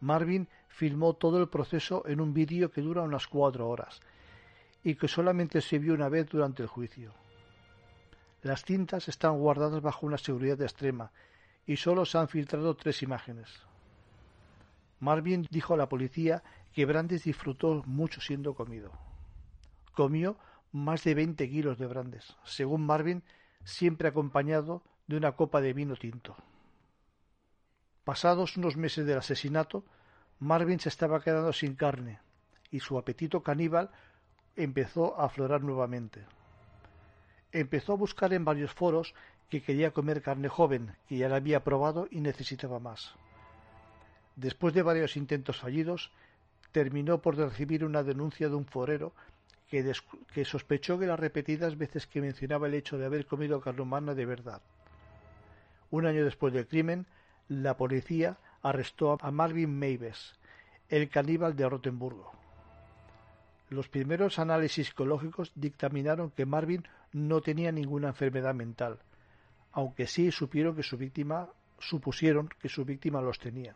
Marvin filmó todo el proceso en un vídeo que dura unas cuatro horas y que solamente se vio una vez durante el juicio. Las cintas están guardadas bajo una seguridad extrema y solo se han filtrado tres imágenes. Marvin dijo a la policía que Brandes disfrutó mucho siendo comido. Comió más de veinte kilos de Brandes, según Marvin, siempre acompañado de una copa de vino tinto. Pasados unos meses del asesinato, Marvin se estaba quedando sin carne y su apetito caníbal empezó a aflorar nuevamente. Empezó a buscar en varios foros que quería comer carne joven, que ya la había probado y necesitaba más. Después de varios intentos fallidos, terminó por recibir una denuncia de un forero que, sospechó que las repetidas veces que mencionaba el hecho de haber comido carne humana de verdad. Un año después del crimen, la policía arrestó a Marvin Maves, el caníbal de Rotenburgo. Los primeros análisis psicológicos dictaminaron que Marvin no tenía ninguna enfermedad mental, aunque sí supieron que su víctima supusieron que su víctima los tenía.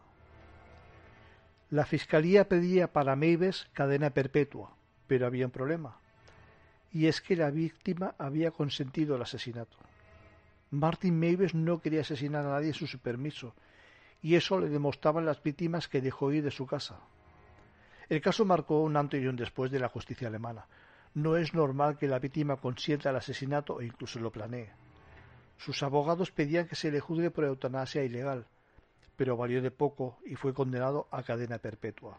La fiscalía pedía para Maves cadena perpetua, pero había un problema, y es que la víctima había consentido el asesinato. Martin Maves no quería asesinar a nadie sin su permiso, y eso le demostraban las víctimas que dejó ir de su casa. El caso marcó un antes y un después de la justicia alemana, No es normal que la víctima consienta el asesinato o incluso lo planee. Sus abogados pedían que se le juzgue por eutanasia ilegal, pero valió de poco y fue condenado a cadena perpetua.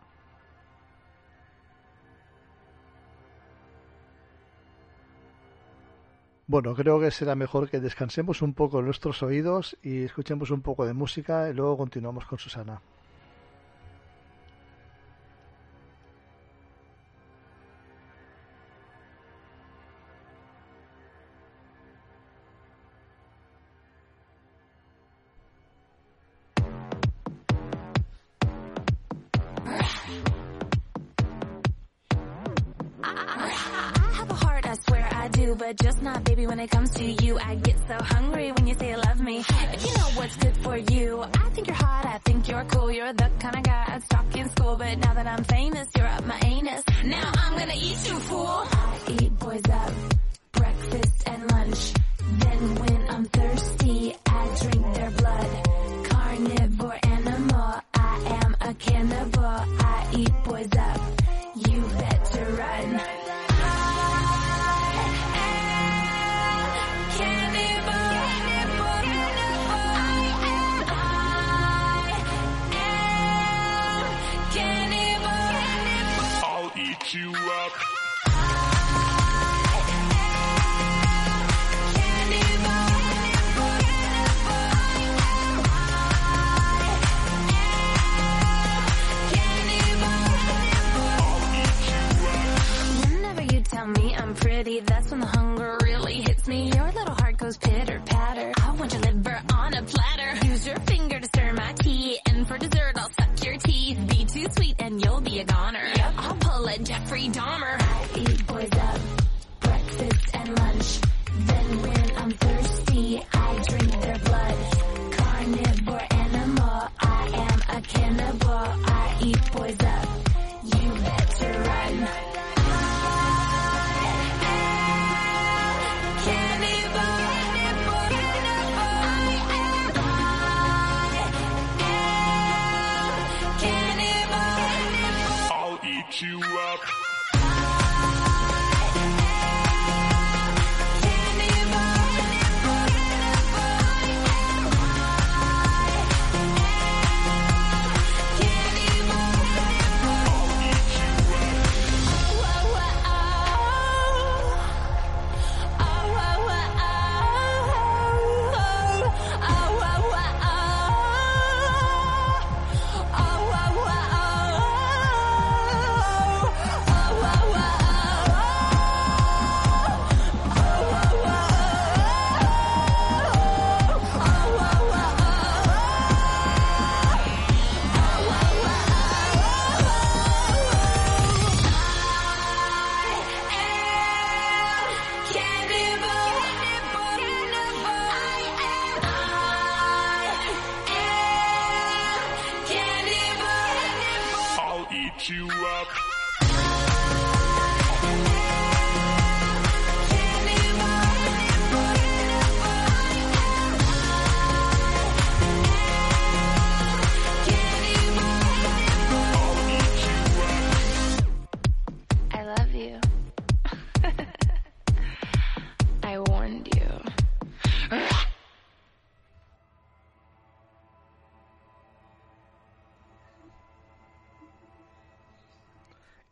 Bueno, creo que será mejor que descansemos un poco nuestros oídos y escuchemos un poco de música y luego continuamos con Susana.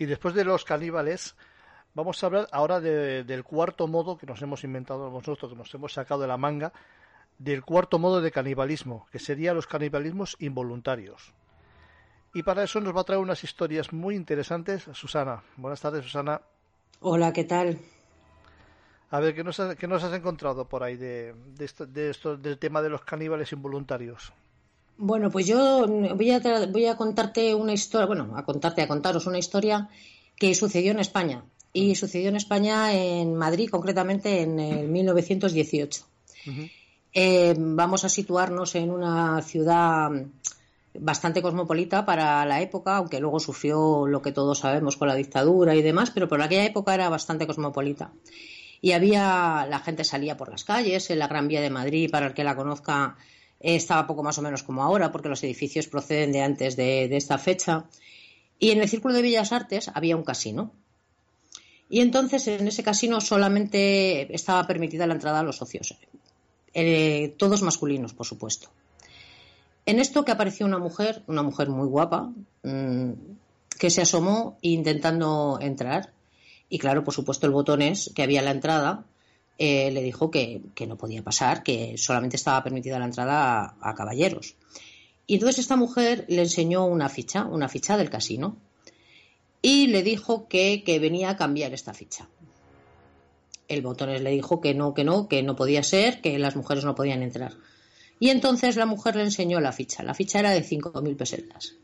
Después de los caníbales, vamos a hablar ahora de- del cuarto modo que nos hemos inventado nosotros, que nos hemos sacado de la manga, del cuarto modo de canibalismo, que sería los canibalismos involuntarios. Y para eso nos va a traer unas historias muy interesantes Susana. Buenas tardes, Susana. Hola, ¿qué tal? A ver, ¿qué nos, has- qué nos has encontrado por ahí de, de esto, de esto- del tema de los caníbales involuntarios? Bueno, pues yo voy a, voy a contarte una historia, bueno, a contarte, a contaros una historia que sucedió en España. Y sucedió en España, en Madrid, concretamente en el 1918. Eh, vamos a situarnos en una ciudad bastante cosmopolita para la época, aunque luego sufrió lo que todos sabemos con la dictadura y demás, pero por aquella época era bastante cosmopolita. Y había, la gente salía por las calles, en la Gran Vía de Madrid, para el que la conozca, eh, estaba poco más o menos como ahora, porque los edificios proceden de antes de, esta fecha. Y en el Círculo de Bellas Artes había un casino. Y entonces en ese casino solamente estaba permitida la entrada a los socios, eh, todos masculinos, por supuesto. En esto que apareció una mujer, una mujer muy guapa, mm, que se asomó intentando entrar. Y claro, por supuesto, el botones que había la entrada eh, le dijo que, no podía pasar, que solamente estaba permitida la entrada a, caballeros. Y entonces esta mujer le enseñó una ficha, una ficha del casino y le dijo que, venía a cambiar esta ficha. El botones le dijo que no, que no, que no podía ser, que las mujeres no podían entrar. Y entonces la mujer le enseñó la ficha. La ficha era de 5.000 pesetas.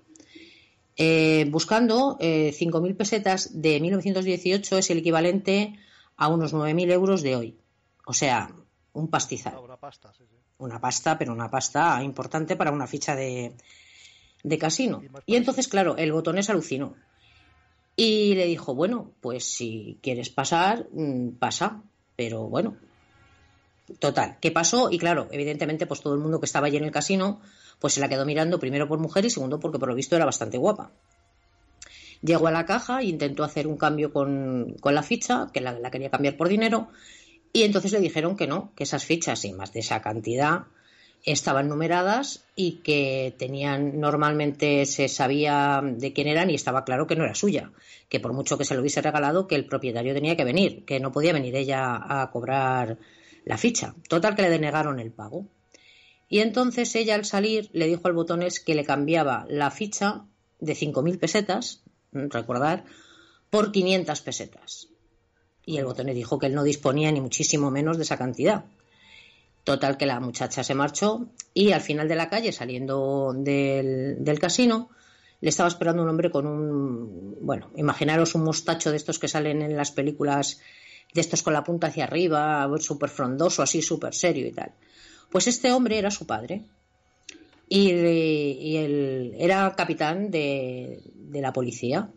Eh, buscando eh, 5.000 pesetas de 1918 es el equivalente a unos 9.000 euros de hoy. O sea, un pastizal. Una pasta, sí, sí. Una pasta, pero una pasta importante para una ficha de, de casino. Y entonces, claro, el botones alucinó. Y le dijo, bueno, pues si quieres pasar, mm, pasa. Pero bueno, total, ¿qué pasó? Y claro, evidentemente, pues todo el mundo que estaba allí en el casino, pues se la quedó mirando primero por mujer y segundo porque por lo visto era bastante guapa. Llegó a la caja e intentó hacer un cambio con, la ficha, que la, quería cambiar por dinero, y entonces le dijeron que no, que esas fichas y más de esa cantidad estaban numeradas y que tenían normalmente se sabía de quién eran y estaba claro que no era suya, que por mucho que se lo hubiese regalado que el propietario tenía que venir, que no podía venir ella a cobrar la ficha. Total que le denegaron el pago. Y entonces ella al salir le dijo al botones que le cambiaba la ficha de 5.000 pesetas, recordar, por 500 pesetas. Y el botones dijo que él no disponía ni muchísimo menos de esa cantidad. Total que la muchacha se marchó y al final de la calle, saliendo del, casino, le estaba esperando un hombre con un, bueno, imaginaros un mostacho de estos que salen en las películas, de estos con la punta hacia arriba, súper frondoso, así súper serio y tal. Pues este hombre era su padre y, él era capitán de, de la policía.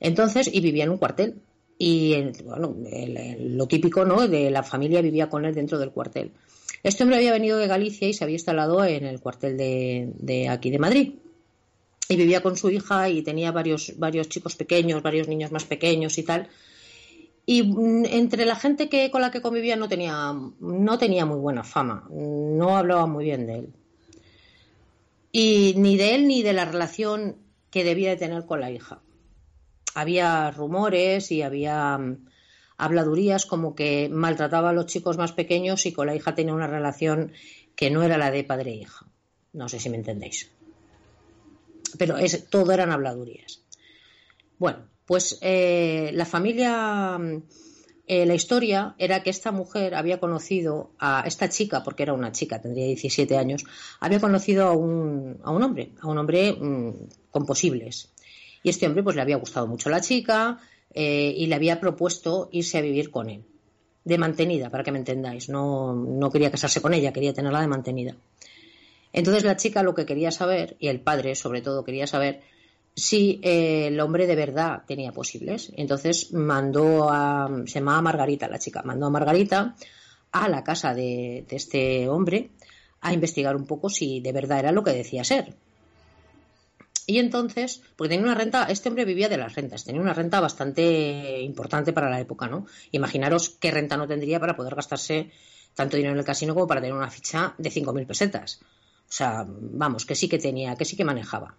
Entonces, y vivía en un cuartel y bueno, lo típico ¿no? de la familia vivía con él dentro del cuartel. Este hombre había venido de Galicia y se había instalado en el cuartel de, aquí de Madrid. Y vivía con su hija y tenía varios, varios chicos pequeños, varios niños más pequeños y tal. Y mm, entre la gente que, con la que convivía no tenía, no tenía muy buena fama, no hablaba muy bien de él. Y ni de él ni de la relación que debía de tener con la hija había rumores y había mm, habladurías como que maltrataba a los chicos más pequeños y con la hija tenía una relación que no era la de padre e hija. No sé si me entendéis. Pero es, todo eran habladurías. Bueno, pues eh, la familia, mm, eh, la historia era que esta mujer había conocido a esta chica, porque era una chica, tendría 17 años, había conocido a un, a un hombre, a un hombre mm, con posibles. Y este hombre pues le había gustado mucho la chica eh, y le había propuesto irse a vivir con él. De mantenida, para que me entendáis. No, no quería casarse con ella, quería tenerla de mantenida. Entonces la chica lo que quería saber, y el padre sobre todo quería saber, si eh, el hombre de verdad tenía posibles. Entonces mandó a, se llamaba Margarita la chica, mandó a Margarita a la casa de este hombre a investigar un poco si de verdad era lo que decía ser. Y entonces, porque tenía una renta, este hombre vivía de las rentas, tenía una renta bastante importante para la época, ¿no? Imaginaros qué renta no tendría para poder gastarse tanto dinero en el casino como para tener una ficha de 5.000 pesetas. O sea, vamos, que sí que tenía, que sí que manejaba.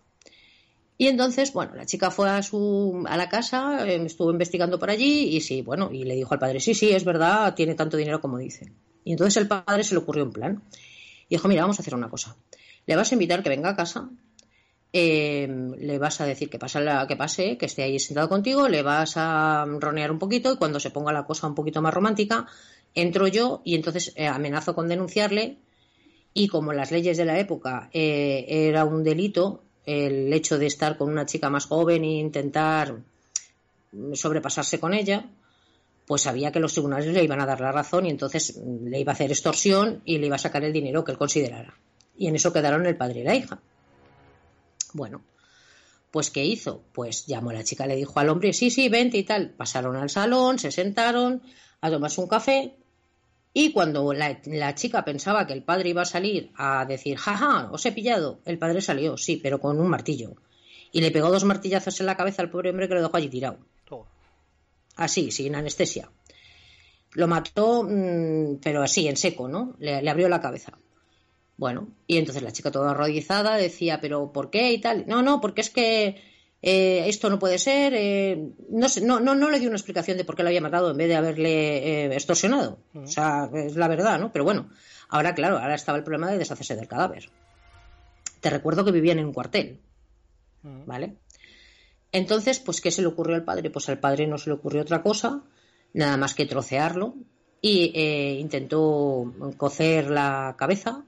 Y entonces, bueno, la chica fue a, su, a la casa, eh, estuvo investigando por allí y sí, bueno, y le dijo al padre, sí, sí, es verdad, tiene tanto dinero como dice. Y entonces el padre se le ocurrió un plan. Y dijo, mira, vamos a hacer una cosa. Le vas a invitar que venga a casa Em, le vas a decir que, pasa la, que pase, que esté ahí sentado contigo, le vas a ronear un poquito y cuando se ponga la cosa un poquito más romántica, entro yo y entonces eh, amenazo con denunciarle y como las leyes de la época eh, era un delito el hecho de estar con una chica más joven e intentar sobrepasarse con ella, pues sabía que los tribunales le iban a dar la razón y entonces le iba a hacer extorsión y le iba a sacar el dinero que él considerara. Y en eso quedaron el padre y la hija. Bueno, pues ¿qué hizo? Pues llamó a la chica, le dijo al hombre, sí, sí, vente y tal. Pasaron al salón, se sentaron a tomarse un café y cuando la, chica pensaba que el padre iba a salir a decir, jaja, os he pillado, el padre salió, sí, pero con un martillo. Y le pegó dos martillazos en la cabeza al pobre hombre que lo dejó allí tirado. así, sin anestesia. Lo mató, mm, pero así, en seco, ¿no? Le, le abrió la cabeza. Bueno, y entonces la chica toda arrodillada decía, pero ¿por qué y tal? No, no, porque es que eh, esto no puede ser. eh, no, sé, no, no, no le dio una explicación de por qué lo había matado en vez de haberle eh, extorsionado. O sea, es la verdad, ¿no? Pero bueno, ahora, claro, ahora estaba el problema de deshacerse del cadáver. Te recuerdo que vivían en un cuartel, ¿vale? Entonces, pues, ¿qué se le ocurrió al padre? Pues al padre no se le ocurrió otra cosa, nada más que trocearlo y intentó cocer la cabeza,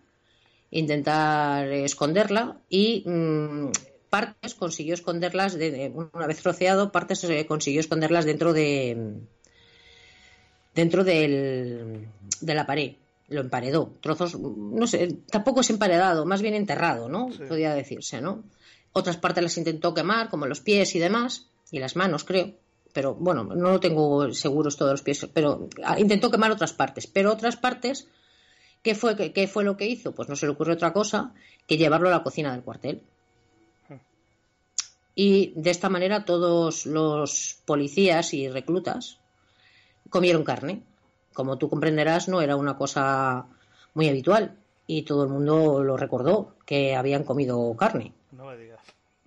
intentar esconderla y mm, partes consiguió esconderlas, de, una vez troceado, partes eh, consiguió esconderlas dentro de dentro del, de la pared. Lo emparedó. Trozos, no sé, tampoco es emparedado, más bien enterrado, ¿no? Podría decirse, ¿no? Otras partes las intentó quemar, como los pies y demás, y las manos, creo. Pero bueno, no lo tengo seguros todos los pies, pero ah, intentó quemar otras partes. Pero otras partes, ¿qué fue, qué, qué fue lo que hizo? Pues no se le ocurrió otra cosa que llevarlo a la cocina del cuartel. Y de esta manera todos los policías y reclutas comieron carne. Como tú comprenderás, no era una cosa muy habitual y todo el mundo lo recordó que habían comido carne. No me digas.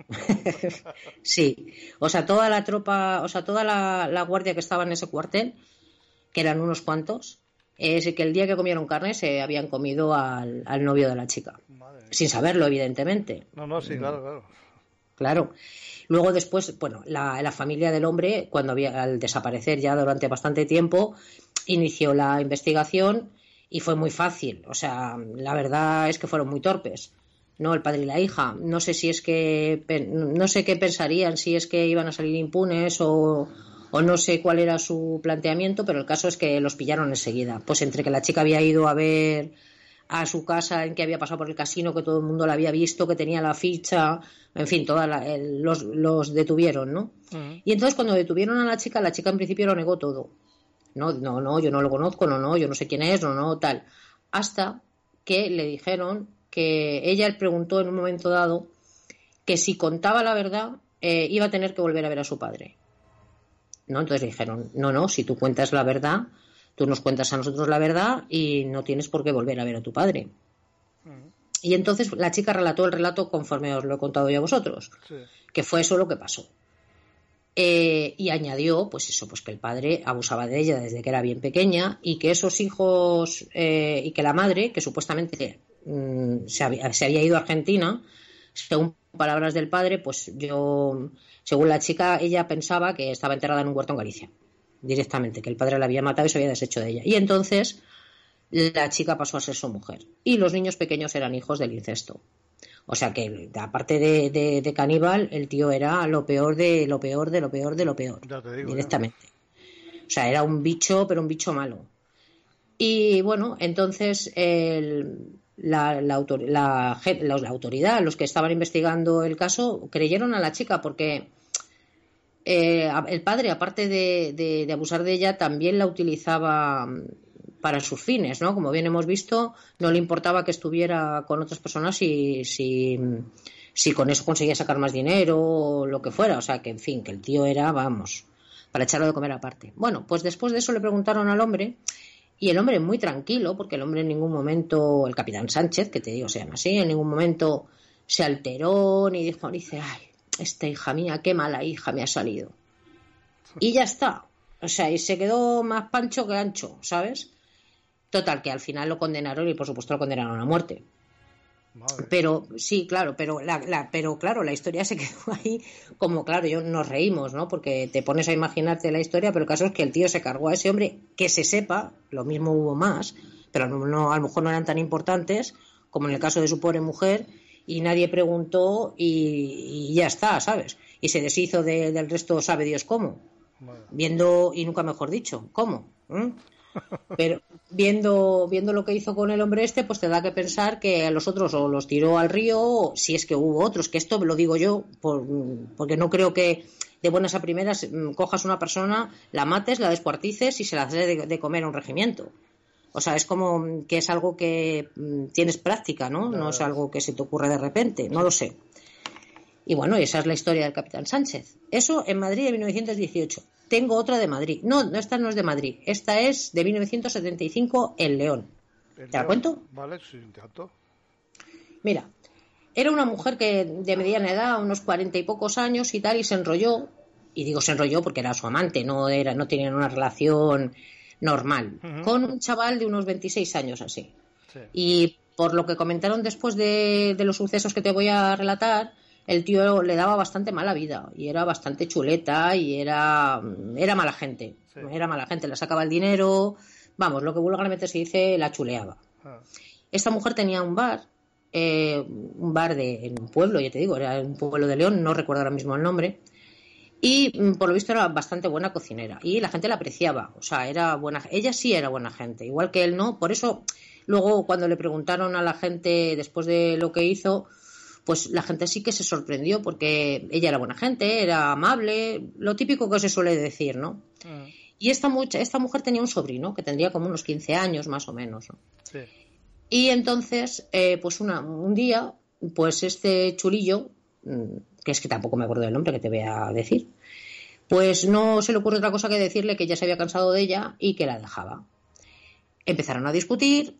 Sí, o sea, toda la tropa, o sea, toda la, la guardia que estaba en ese cuartel, que eran unos cuantos, es que el día que comieron carne se habían comido al, al novio de la chica. Madre. Sin saberlo, evidentemente. No, no, sí, claro, claro. Claro. Luego después, bueno, la, la familia del hombre, cuando había, al desaparecer ya durante bastante tiempo, inició la investigación y fue muy fácil. O sea, la verdad es que fueron muy torpes. No, el padre y la hija. No sé si es que, no sé qué pensarían, si es que iban a salir impunes o, o no sé cuál era su planteamiento, pero el caso es que los pillaron enseguida. Pues entre que la chica había ido a ver a su casa en que había pasado por el casino, que todo el mundo la había visto, que tenía la ficha, en fin, toda la- el- los, los detuvieron, ¿no? Y entonces cuando detuvieron a la chica, la chica en principio lo negó todo. No, no, no, yo no lo conozco, no, no, yo no sé quién es, no, no, tal. Hasta que le dijeron que ella le preguntó en un momento dado que si contaba la verdad eh, iba a tener que volver a ver a su padre. ¿No? Entonces le dijeron, no, no, si tú cuentas la verdad, tú nos cuentas a nosotros la verdad y no tienes por qué volver a ver a tu padre. Y entonces la chica relató el relato conforme os lo he contado yo a vosotros, Sí. que fue eso lo que pasó. Eh, y añadió, pues eso, pues que el padre abusaba de ella desde que era bien pequeña y que esos hijos eh, y que la madre, que supuestamente mm, se, había, se había ido a Argentina, según palabras del padre, pues yo, según la chica, ella pensaba que estaba enterrada en un huerto en Galicia, directamente, que el padre la había matado y se había deshecho de ella. Y entonces la chica pasó a ser su mujer. Y los niños pequeños eran hijos del incesto. O sea que, aparte de, de- de caníbal, el tío era lo peor de lo peor de lo peor de lo peor. Ya te digo, directamente. O sea, era un bicho, pero un bicho malo. Y bueno, entonces el- la, la autor- la autoridad, los que estaban investigando el caso, creyeron a la chica porque eh, el padre, aparte de, de- de abusar de ella, también la utilizaba mm, para sus fines, ¿no? Como bien hemos visto, no le importaba que estuviera con otras personas si, si, si con eso conseguía sacar más dinero o lo que fuera. O sea, que en fin, que el tío era, vamos, para echarlo de comer aparte. Bueno, pues después de eso le preguntaron al hombre y el hombre muy tranquilo, porque el hombre en ningún momento, el capitán Sánchez, que te digo se llama así, en ningún momento se alteró ni dijo, dice, ay, esta hija mía, qué mala hija me ha salido. Y ya está. O sea, y se quedó más pancho que ancho, ¿sabes? Total, que al final lo condenaron y por supuesto lo condenaron a muerte. Madre. Pero sí, claro, pero la, la- pero claro, la historia se quedó ahí como, claro, yo nos reímos, ¿no? Porque te pones a imaginarte la historia, pero el caso es que el tío se cargó a ese hombre, que se sepa, lo mismo hubo más, pero no, a lo mejor no eran tan importantes como en el caso de su pobre mujer, y nadie preguntó y, y ya está, ¿sabes? Y se deshizo de- del resto, sabe Dios cómo. Madre. Viendo, y nunca mejor dicho, ¿cómo? ¿Mm? Pero viendo, viendo lo que hizo con el hombre este, pues te da que pensar que a los otros o los tiró al río, o si es que hubo otros, que esto lo digo yo, por- porque no creo que de buenas a primeras mm, cojas una persona, la mates, la descuartices y se la haces de, de comer a un regimiento. O sea, es como mm, que es algo que mm, tienes práctica, ¿no? No es algo que se te ocurre de repente, no lo sé. Y bueno, esa es la historia del capitán Sánchez. Eso en Madrid de 1918. Tengo otra de Madrid. No, no, esta no es de Madrid. Esta es de 1975 en León. ¿Te la León. cuento? Vale, sí. Mira, era una mujer que de mediana edad, unos cuarenta y pocos años y tal, y se enrolló. Y digo se enrolló porque era su amante, no era, no tenían una relación normal, con un chaval de unos 26 años así. Sí. Y por lo que comentaron después de, de los sucesos que te voy a relatar, el tío le daba bastante mala vida y era bastante chuleta y era, era mala gente. Sí. Era mala gente, le sacaba el dinero, vamos, lo que vulgarmente se dice, la chuleaba. Ah, Esta mujer tenía un bar, eh, un bar de, en un pueblo, ya te digo, era un pueblo de León, no recuerdo ahora mismo el nombre, y mm, por lo visto era bastante buena cocinera y la gente la apreciaba, o sea, era buena, ella sí era buena gente, igual que él no, por eso luego cuando le preguntaron a la gente después de lo que hizo, pues la gente sí que se sorprendió porque ella era buena gente, era amable, lo típico que se suele decir, ¿no? mm, Y esta, mucha- esta mujer tenía un sobrino que tendría como unos 15 años más o menos. ¿no? sí. Y entonces, eh, pues una, un día, pues este chulillo, mm, que es que tampoco me acuerdo del nombre que te voy a decir, pues no se le ocurre otra cosa que decirle que ya se había cansado de ella y que la dejaba. Empezaron a discutir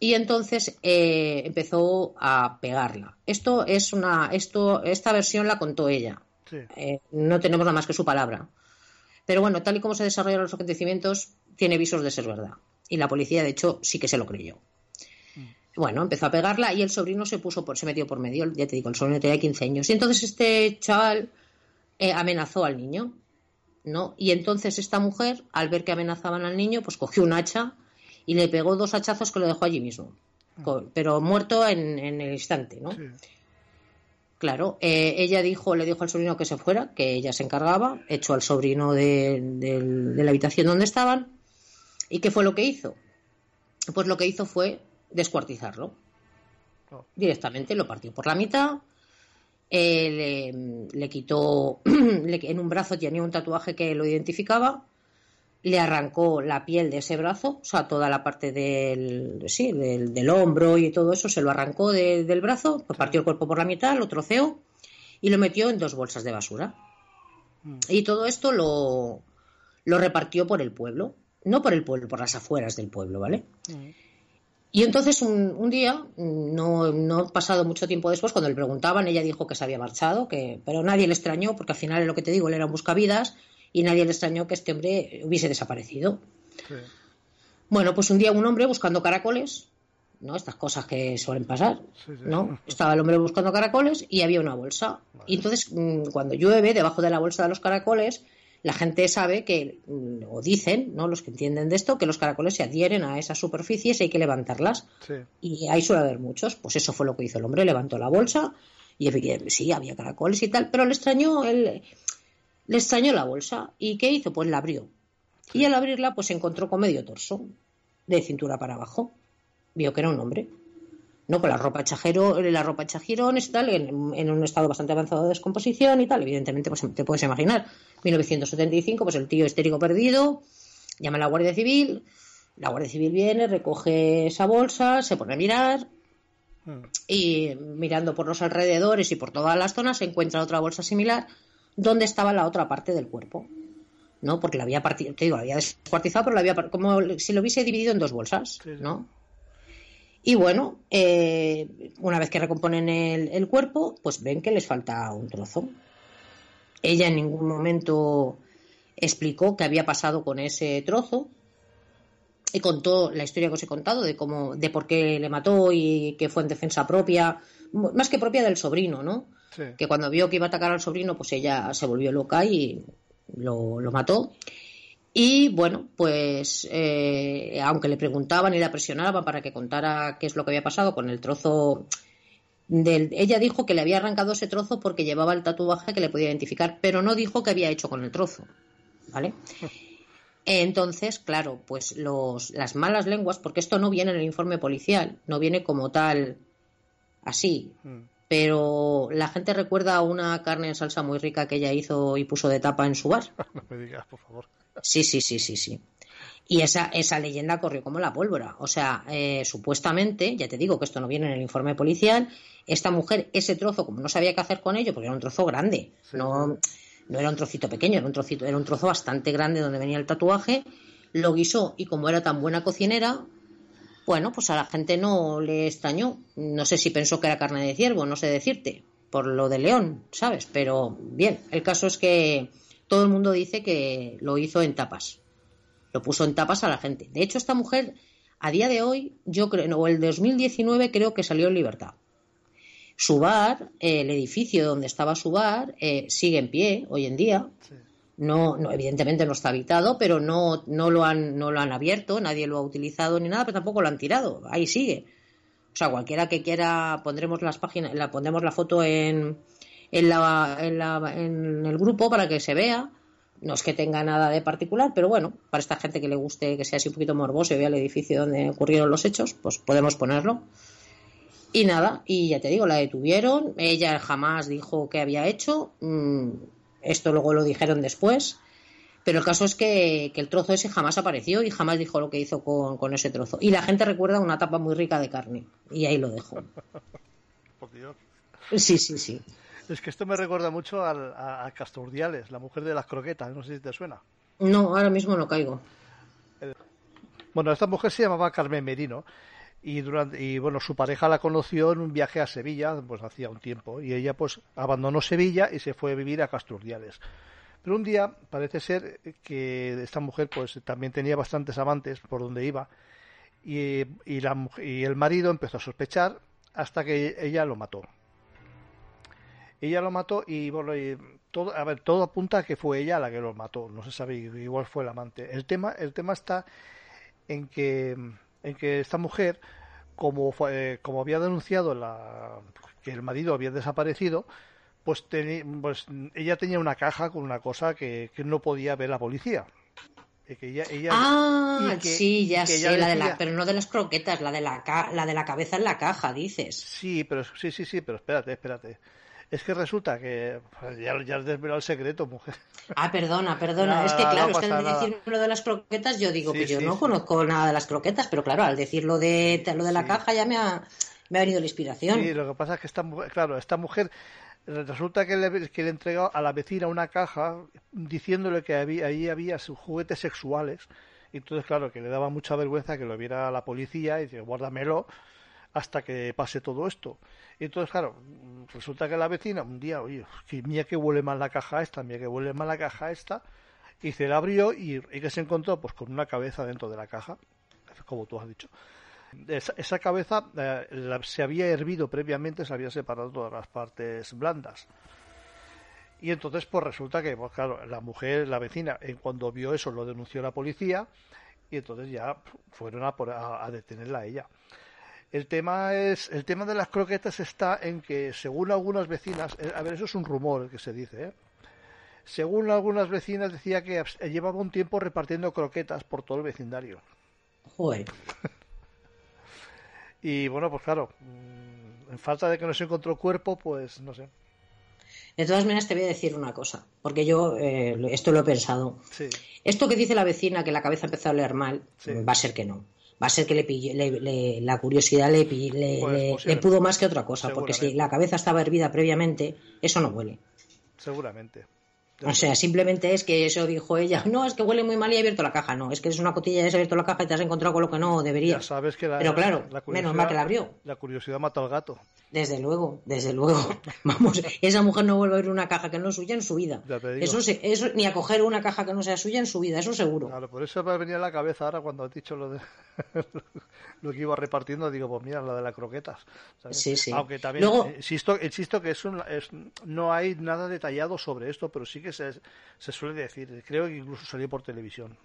y entonces eh, empezó a pegarla. Esto es una, esto, esta versión la contó ella. sí. Eh, no tenemos nada más que su palabra. Pero bueno, tal y como se desarrollaron los acontecimientos, tiene visos de ser verdad. Y la policía, de hecho, sí que se lo creyó. Bueno, empezó a pegarla y el sobrino se puso por, se metió por medio. Ya te digo, el sobrino tenía 15 años. Y entonces este chaval eh, amenazó al niño, ¿no? Y entonces esta mujer, al ver que amenazaban al niño, pues cogió un hacha y le pegó dos hachazos que lo dejó allí mismo. Co- Pero muerto en, en el instante, ¿no? sí. Claro, eh, ella dijo, le dijo al sobrino que se fuera, que ella se encargaba, echó al sobrino de, de la habitación donde estaban. ¿Y qué fue lo que hizo? Pues lo que hizo fue descuartizarlo. Oh. Directamente lo partió por la mitad, eh, le, le quitó, le- en un brazo tenía un tatuaje que lo identificaba, le arrancó la piel de ese brazo, o sea, toda la parte del, sí, del, del hombro y todo eso, se lo arrancó de- del brazo, pues partió el cuerpo por la mitad, lo troceó y lo metió en dos bolsas de basura. Mm. Y todo esto lo, lo repartió por el pueblo, no por el pueblo, por las afueras del pueblo, ¿vale? Mm. Y entonces un, un día, no, no pasado mucho tiempo después, cuando le preguntaban, ella dijo que se había marchado, que, pero nadie le extrañó, porque al final es lo que te digo, él era un buscavidas y nadie le extrañó que este hombre hubiese desaparecido. sí. Bueno, pues un día un hombre buscando caracoles, ¿no? Estas cosas que suelen pasar, Sí, sí. ¿no? Estaba el hombre buscando caracoles y había una bolsa. Y entonces, mm, cuando llueve, debajo de la bolsa de los caracoles, la gente sabe que, mm, o dicen, ¿no? Los que entienden de esto, que los caracoles se adhieren a esas superficies y hay que levantarlas. Y ahí suele haber muchos. Pues eso fue lo que hizo el hombre, levantó la bolsa y sí, había caracoles y tal, pero le extrañó el, le extrañó la bolsa. ¿Y qué hizo? Pues la abrió. Y al abrirla, pues se encontró con medio torso, de cintura para abajo. Vio que era un hombre. ¿no? Con la ropa chajero, la ropa hecha jirones y tal, en, en un estado bastante avanzado de descomposición y tal. Evidentemente, pues te puedes imaginar. 1975, pues el tío histérico perdido, llama a la Guardia Civil, la Guardia Civil viene, recoge esa bolsa, se pone a mirar, Mm. y mirando por los alrededores y por todas las zonas se encuentra otra bolsa similar donde estaba la otra parte del cuerpo. ¿No? Porque la había partido, te digo, la había descuartizado, pero la había como si lo hubiese dividido en dos bolsas. ¿no? Y bueno, eh, una vez que recomponen el, el cuerpo, pues ven que les falta un trozo. Ella en ningún momento explicó qué había pasado con ese trozo, y contó la historia que os he contado de cómo, de por qué le mató y que fue en defensa propia, más que propia del sobrino, ¿no? Sí. Que cuando vio que iba a atacar al sobrino, pues ella se volvió loca y lo, lo mató. Y bueno, pues eh, aunque le preguntaban y la presionaban para que contara qué es lo que había pasado con el trozo del, ella dijo que le había arrancado ese trozo porque llevaba el tatuaje que le podía identificar, pero no dijo qué había hecho con el trozo, ¿vale? Entonces, claro, pues los, las malas lenguas, porque esto no viene en el informe policial, no viene como tal así, Mm. Pero la gente recuerda una carne en salsa muy rica que ella hizo y puso de tapa en su bar. No me digas, por favor. Sí, sí, sí, sí, sí. Y esa, esa leyenda corrió como la pólvora. O sea, eh, supuestamente, ya te digo que esto no viene en el informe policial, esta mujer, ese trozo, como no sabía qué hacer con ello, porque era un trozo grande, Sí. no, no era un trocito pequeño, era un trocito, era un trozo bastante grande donde venía el tatuaje, lo guisó y como era tan buena cocinera, bueno, pues a la gente no le extrañó. No sé si pensó que era carne de ciervo, no sé decirte, por lo de león, ¿sabes? Pero bien, el caso es que todo el mundo dice que lo hizo en tapas. Lo puso en tapas a la gente. De hecho, esta mujer, a día de hoy, yo creo, o el 2019 creo que salió en libertad. Su bar, el edificio donde estaba su bar, eh, sigue en pie hoy en día. No, no, evidentemente no está habitado, pero no, no, lo han, no lo han abierto, nadie lo ha utilizado ni nada, pero tampoco lo han tirado. Ahí sigue. O sea, cualquiera que quiera, pondremos las páginas, la, pondremos la foto en, en, la, en, la, en el grupo para que se vea. No es que tenga nada de particular, pero bueno, para esta gente que le guste que sea así un poquito morboso y vea el edificio donde ocurrieron los hechos, pues podemos ponerlo. Y nada, y ya te digo, la detuvieron, ella jamás dijo que había hecho, mm, esto luego lo dijeron después, pero el caso es que, que el trozo ese jamás apareció y jamás dijo lo que hizo con, con ese trozo. Y la gente recuerda una tapa muy rica de carne, y ahí lo dejo. Por Dios. Sí, sí, sí. Es que esto me recuerda mucho al- a, a Casturdiales, la mujer de las croquetas, no sé si te suena. No, ahora mismo no caigo. Bueno, esta mujer se llamaba Carmen Merino y bueno, su pareja la conoció en un viaje a Sevilla, pues hacía un tiempo, y ella pues abandonó Sevilla y se fue a vivir a Casturdiales. Pero un día parece ser que esta mujer pues también tenía bastantes amantes por donde iba y, y y el marido empezó a sospechar hasta que ella lo mató. Ella lo mató y bueno, y todo, a ver, todo apunta a que fue ella la que lo mató. No se sabe, igual fue el amante. El tema, el tema está en que, en que esta mujer, como, fue- eh, como había denunciado la, que el marido había desaparecido, pues, teni- pues ella tenía una caja con una cosa que, que no podía ver la policía. Y que ella, ella- Ah, y que- sí, ya sé, la de la, pero no de las croquetas, la de la, la de la cabeza en la caja, dices. Sí, pero sí, sí, sí, pero espérate, espérate. Es que resulta que pues, ya, ya has desvelado el secreto, mujer. Ah, perdona, perdona. Nada, es que no claro, es que pasa al nada. decir lo de las croquetas, yo digo Sí, que yo sí, no sí. conozco nada de las croquetas, pero claro, al decir lo de, lo de la caja ya me ha, me ha venido la inspiración. Sí, lo que pasa es que esta mujer, claro, esta mujer resulta que le, que le entregó a la vecina una caja diciéndole que había, ahí había sus juguetes sexuales. Y entonces, claro, que le daba mucha vergüenza que lo viera la policía y dice, guárdamelo hasta que pase todo esto. Y entonces, claro, resulta que la vecina un día, oye, que mía que huele mal la caja esta, mía que huele mal la caja esta, y se la abrió y, y que se encontró pues con una cabeza dentro de la caja, como tú has dicho. Esa, esa cabeza eh, se había hervido previamente, se había separado todas las partes blandas. Y entonces, pues resulta que, pues, claro, la mujer, la vecina, en cuando vio eso, lo denunció a la policía y entonces ya fueron a, a detenerla a ella. El tema es, el tema de las croquetas está en que, según algunas vecinas, eh, a ver, eso es un rumor el que se dice, ¿eh? Según algunas vecinas decía que abs- llevaba un tiempo repartiendo croquetas por todo el vecindario. Joder. Y bueno, pues claro, mm, en falta de que no se encontró cuerpo, pues no sé. De todas maneras, te voy a decir una cosa, porque yo eh, esto lo he pensado. Sí, Esto que dice la vecina, que la cabeza empezó a oler mal, Sí. va a ser que no. Va a ser que le pilló- le- le- la curiosidad le, Pues le- pudo más que otra cosa, porque si la cabeza estaba hervida previamente, eso no huele. seguramente. O sea, simplemente es que eso dijo ella. No, es que huele muy mal y he abierto la caja. No, es que es una cotilla y has abierto la caja y te has encontrado con lo que no Ya deberías. sabes que la, Pero claro, la menos mal que la abrió. La curiosidad mata al gato. Desde luego, desde luego. Vamos, esa mujer no vuelve a abrir una caja que no es suya en su vida. Eso, eso ni a coger una caja que no sea suya en su vida, eso seguro. Claro, por eso me ha venido a la cabeza ahora cuando has dicho lo de lo que iba repartiendo, digo, pues mira, la de las croquetas. ¿sabes? Sí, sí. Aunque también Luego- insisto, insisto que es un- es- no hay nada detallado sobre esto, pero sí que se, se suele decir. Creo que incluso salió por televisión.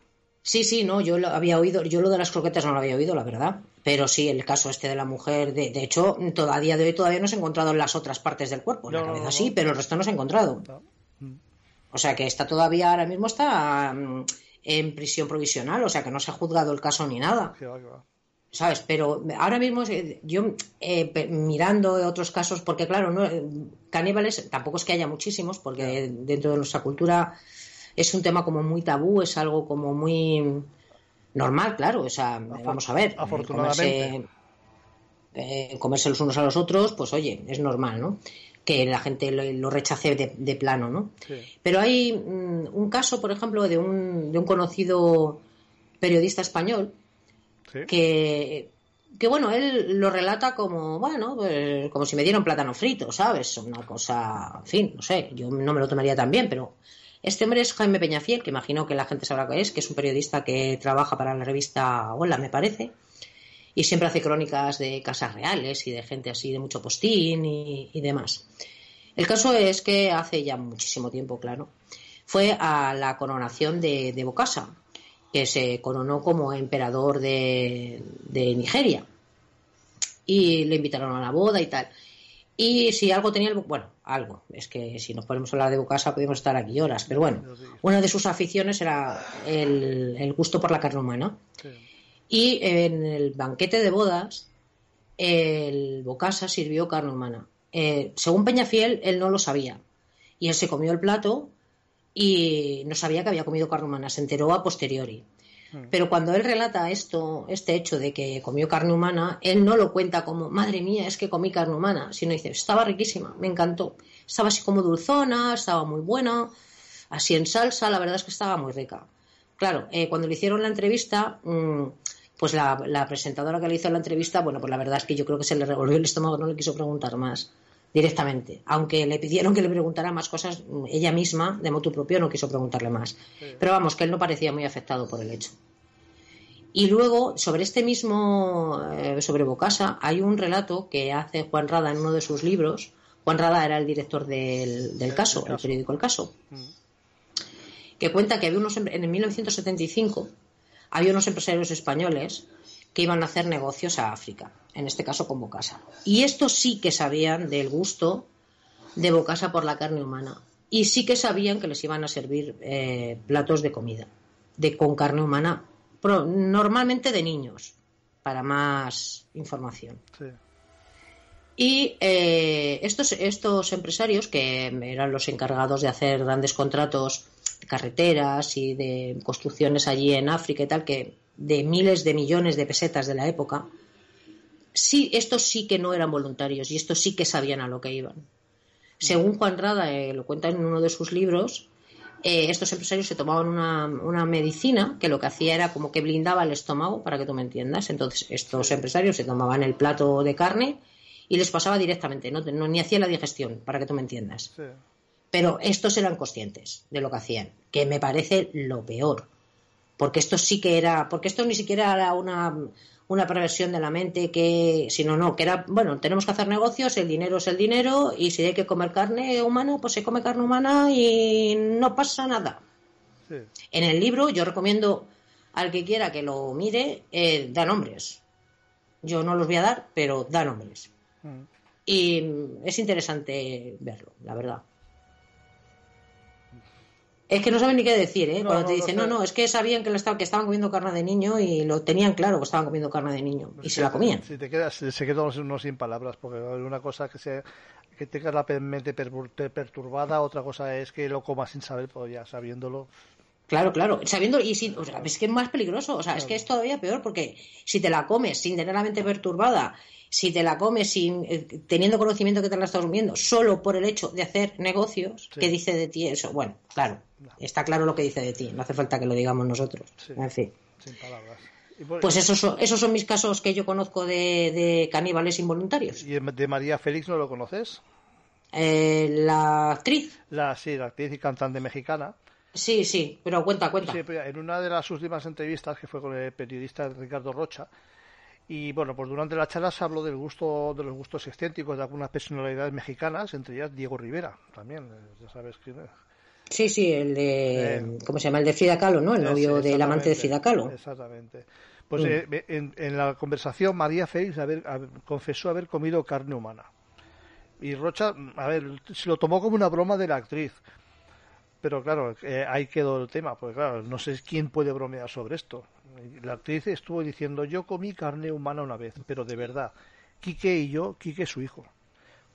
Sí, sí, no, yo lo había oído, yo lo de las croquetas no lo había oído, la verdad. Pero sí, el caso este de la mujer, de, de hecho, todavía de hoy todavía no se ha encontrado en las otras partes del cuerpo. En No, la cabeza sí, pero el resto no se ha encontrado. O sea que está todavía, ahora mismo está mm, en prisión provisional, o sea que no se ha juzgado el caso ni nada. ¿Sabes? Pero ahora mismo eh, yo eh, mirando otros casos, porque claro, no, eh, caníbales tampoco es que haya muchísimos, porque dentro de nuestra cultura es un tema como muy tabú, es algo como muy normal, claro. O sea, vamos a ver. afortunadamente. comerse- eh, comerse los unos a los otros, pues oye, es normal, ¿no? que la gente lo, lo rechace de, de plano, ¿no? Sí. Pero hay mm, un caso, por ejemplo, de un, de un conocido periodista español Sí. que, que bueno, él lo relata como, bueno, pues, como si me dieran plátano frito, ¿sabes? Una cosa, en fin, no sé, yo no me lo tomaría tan bien, pero este hombre es Jaime Peñafiel, que imagino que la gente sabrá que es, que es un periodista que trabaja para la revista Hola, me parece, y siempre hace crónicas de casas reales y de gente así de mucho postín y, demás. El caso es que hace ya muchísimo tiempo, claro, fue a la coronación de, de que se coronó como emperador de Nigeria. Y le invitaron a la boda y tal. Y si algo tenía el... Bueno, algo. Es que si nos ponemos a hablar de Bokassa podemos estar aquí horas. Pero bueno, una de sus aficiones era el, el gusto por la carne humana. Sí. Y en el banquete de bodas, el Bocasa sirvió carne humana. Eh, según Peñafiel, él no lo sabía. Y él se comió el plato y no sabía que había comido carne humana. Se enteró a posteriori. Pero cuando él relata esto, este hecho de que comió carne humana, él no lo cuenta como, madre mía, es que comí carne humana, sino dice, estaba riquísima, me encantó. Estaba así como dulzona, estaba muy buena, así en salsa, la verdad es que estaba muy rica. Claro, eh, cuando le hicieron la entrevista, mm, pues la, la presentadora que le hizo la entrevista, bueno, pues la verdad es que yo creo que se le revolvió el estómago, no le quiso preguntar más directamente. Aunque le pidieron que le preguntara más cosas, mm, ella misma, de motu propio, no quiso preguntarle más. Pero vamos, que él no parecía muy afectado por el hecho. Y luego, sobre este mismo, eh, sobre Bocasa, hay un relato que hace Juan Rada en uno de sus libros. Juan Rada era el director del, del caso, el periódico El Caso, que cuenta que había unos, en el 1975 había unos empresarios españoles que iban a hacer negocios a África, en este caso con Bocasa. Y estos sí que sabían del gusto de Bocasa por la carne humana. Y sí que sabían que les iban a servir eh, platos de comida de, con carne humana, pro- normalmente de niños, para más información. Sí. Y eh, estos, estos empresarios, que eran los encargados de hacer grandes contratos de carreteras y de construcciones allí en África y tal, que de miles de millones de pesetas de la época, sí, estos sí que no eran voluntarios y estos sí que sabían a lo que iban. Según Juan Rada, eh, lo cuenta en uno de sus libros, eh, estos empresarios se tomaban una, una medicina que lo que hacía era como que blindaba el estómago, para que tú me entiendas. Entonces, estos empresarios se tomaban el plato de carne y les pasaba directamente, no, no- ni hacía la digestión, para que tú me entiendas. Sí. Pero estos eran conscientes de lo que hacían, que me parece lo peor. Porque esto sí que era, porque esto ni siquiera era una, una perversión de la mente que, sino no, que era, bueno, tenemos que hacer negocios, el dinero es el dinero y si hay que comer carne humana, pues se come carne humana y no pasa nada. Sí. En el libro yo recomiendo al que quiera que lo mire, eh, da nombres. Yo no los voy a dar, pero da nombres. Mm. Y es interesante verlo, la verdad. Es que no saben ni qué decir, ¿eh? No, Cuando te dicen, no, no, es que sabían que, lo estaban, que estaban comiendo carne de niño y lo tenían claro que estaban comiendo carne de niño. Y se la comían. Si te quedas, se queda uno sin palabras, porque una cosa que sea que tengas la mente per- perturbada, otra cosa es que lo comas sin saber, pues ya sabiéndolo. Claro, claro. Sabiendo, y si, o sea, es que es más peligroso. O sea, es que es todavía peor porque si te la comes sin tener la mente perturbada, si te la comes sin eh, teniendo conocimiento que te la estás comiendo, solo por el hecho de hacer negocios, Sí. ¿qué dice de ti eso? Bueno, claro, está claro lo que dice de ti. No hace falta que lo digamos nosotros. Sí. En fin. Sin palabras. Por- Pues esos son, esos son mis casos que yo conozco de, de caníbales involuntarios. ¿Y de María Félix no lo conoces? Eh, la actriz, La, sí, la actriz y cantante mexicana. sí, sí, pero cuenta, cuenta. Sí, en una de las últimas entrevistas que fue con el periodista Ricardo Rocha, y bueno, pues durante la charla se habló del gusto, de los gustos excéntricos de algunas personalidades mexicanas, entre ellas Diego Rivera, también, eh, ya sabes quién es. Sí, sí, el de, Eh, ¿cómo se llama? El de Frida Kahlo, ¿no? El novio del amante de Frida Kahlo. Exactamente. Pues Mm. eh, en, en la conversación María Félix haber- haber- confesó haber comido carne humana. Y Rocha, a ver, se lo tomó como una broma de la actriz. Pero claro, eh, ahí quedó el tema, porque claro, no sé quién puede bromear sobre esto. La actriz estuvo diciendo, yo comí carne humana una vez, pero de verdad. Quique y yo, Quique su hijo,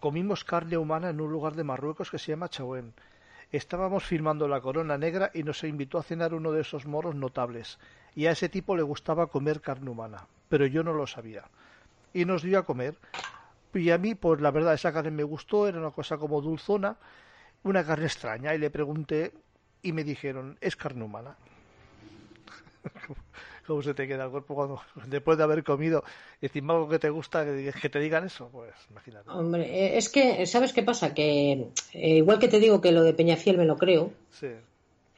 comimos carne humana en un lugar de Marruecos que se llama Chauen. Estábamos filmando La Corona Negra y nos invitó a cenar uno de esos moros notables. Y a ese tipo le gustaba comer carne humana, pero yo no lo sabía. Y nos dio a comer. Y a mí, pues la verdad, esa carne me gustó, era una cosa como dulzona, una carne extraña. Y le pregunté y me dijeron, es carne humana. ¿Cómo se te queda el cuerpo cuando, después de haber comido, encima algo que te gusta, que, que te digan eso? Pues imagínate. Hombre, eh, es que, ¿sabes qué pasa? Que eh, igual que te digo que lo de Peñafiel me lo creo, Sí,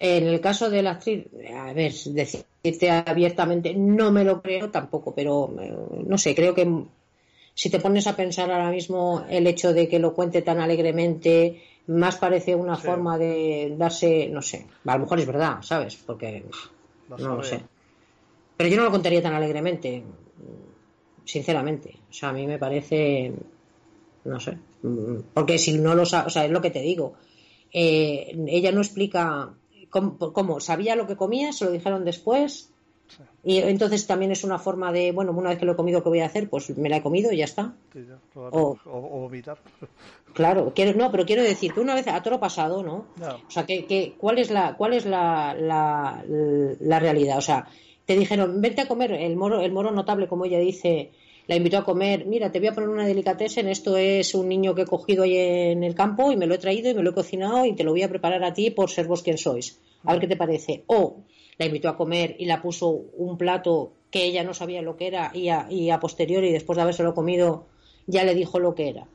en el caso de la actriz, a ver, decirte abiertamente, no me lo creo tampoco, pero eh, no sé, creo que si te pones a pensar ahora mismo el hecho de que lo cuente tan alegremente, más parece una Sí. forma de darse, no sé, a lo mejor es verdad, ¿sabes? Porque vas no lo sé. Pero yo no lo contaría tan alegremente, sinceramente. O sea, a mí me parece, no sé, porque si no lo sa- o sea, es lo que te digo. Eh, ella no explica cómo, cómo, sabía lo que comía, se lo dijeron después. Y entonces también es una forma de, bueno, una vez que lo he comido, ¿qué voy a hacer? Pues me la he comido y ya está. Sí, ya, o, O- o- o vomitar. Claro, quiero, no, pero quiero decir que una vez a toro pasado, ¿no? O sea, que, que, ¿cuál es la, cuál es la, la, la realidad? O sea, te dijeron, vente a comer, el moro, el moro notable, como ella dice, la invitó a comer, mira, te voy a poner una delicatessen, esto es un niño que he cogido ahí en el campo y me lo he traído y me lo he cocinado y te lo voy a preparar a ti por ser vos quien sois. A ver qué te parece. O la invitó a comer y la puso un plato que ella no sabía lo que era y a, y a posteriori, después de habérselo comido, ya le dijo lo que era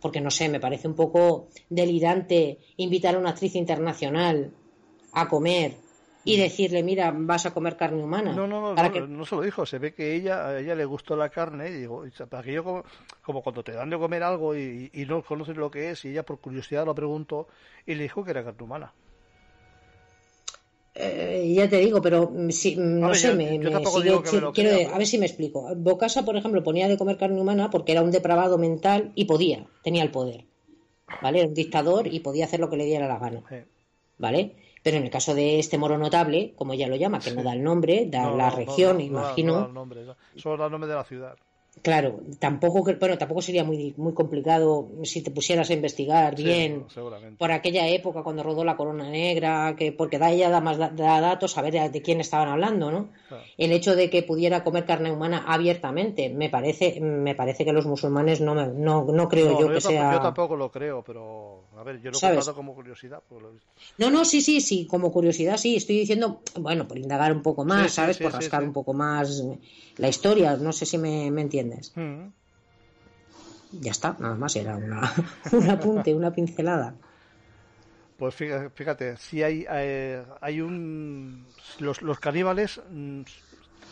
porque no sé, me parece un poco delirante invitar a una actriz internacional a comer y decirle, mira, vas a comer carne humana. Mm. No, no, no, Para no, que- no se lo dijo. Se ve que ella, a ella le gustó la carne y digo, para que yo como, como cuando te dan de comer algo y, y no conoces lo que es y ella por curiosidad lo preguntó y le dijo que era carne humana. Eh, ya te digo, pero mm, no ver, sé, yo- me, yo sigue- quiero- a ver si me explico. Bocasa, por ejemplo, ponía de comer carne humana porque era un depravado mental y podía, tenía el poder. ¿Vale? Era un dictador y podía hacer lo que le diera la gana. ¿Vale? Pero en el caso de este moro notable, como ella lo llama, que no da el nombre, da no, la no, región, no, no, imagino. No, da el nombre, no. solo da el nombre de la ciudad. Claro, tampoco, bueno, tampoco sería muy, muy complicado si te pusieras a investigar Sí, bien por aquella época cuando rodó la Corona Negra, que porque da ella da más da, da datos, saber de, de quién estaban hablando, ¿no? Claro. El hecho de que pudiera comer carne humana abiertamente, me parece, me parece que los musulmanes no, me- no, no creo No, yo no, que yo, tampoco, sea. yo tampoco lo creo, pero a ver, yo lo he como curiosidad. lo. No, no, sí, sí, sí, como curiosidad, sí, estoy diciendo, bueno, por indagar un poco más, Sí, ¿sabes? sí, por rascar un poco más la historia, no sé si me, me entiendes. Mm. Ya está, nada más, era una, un apunte, una pincelada. Pues fíjate, si hay, eh, hay un. Los, los caníbales. mm,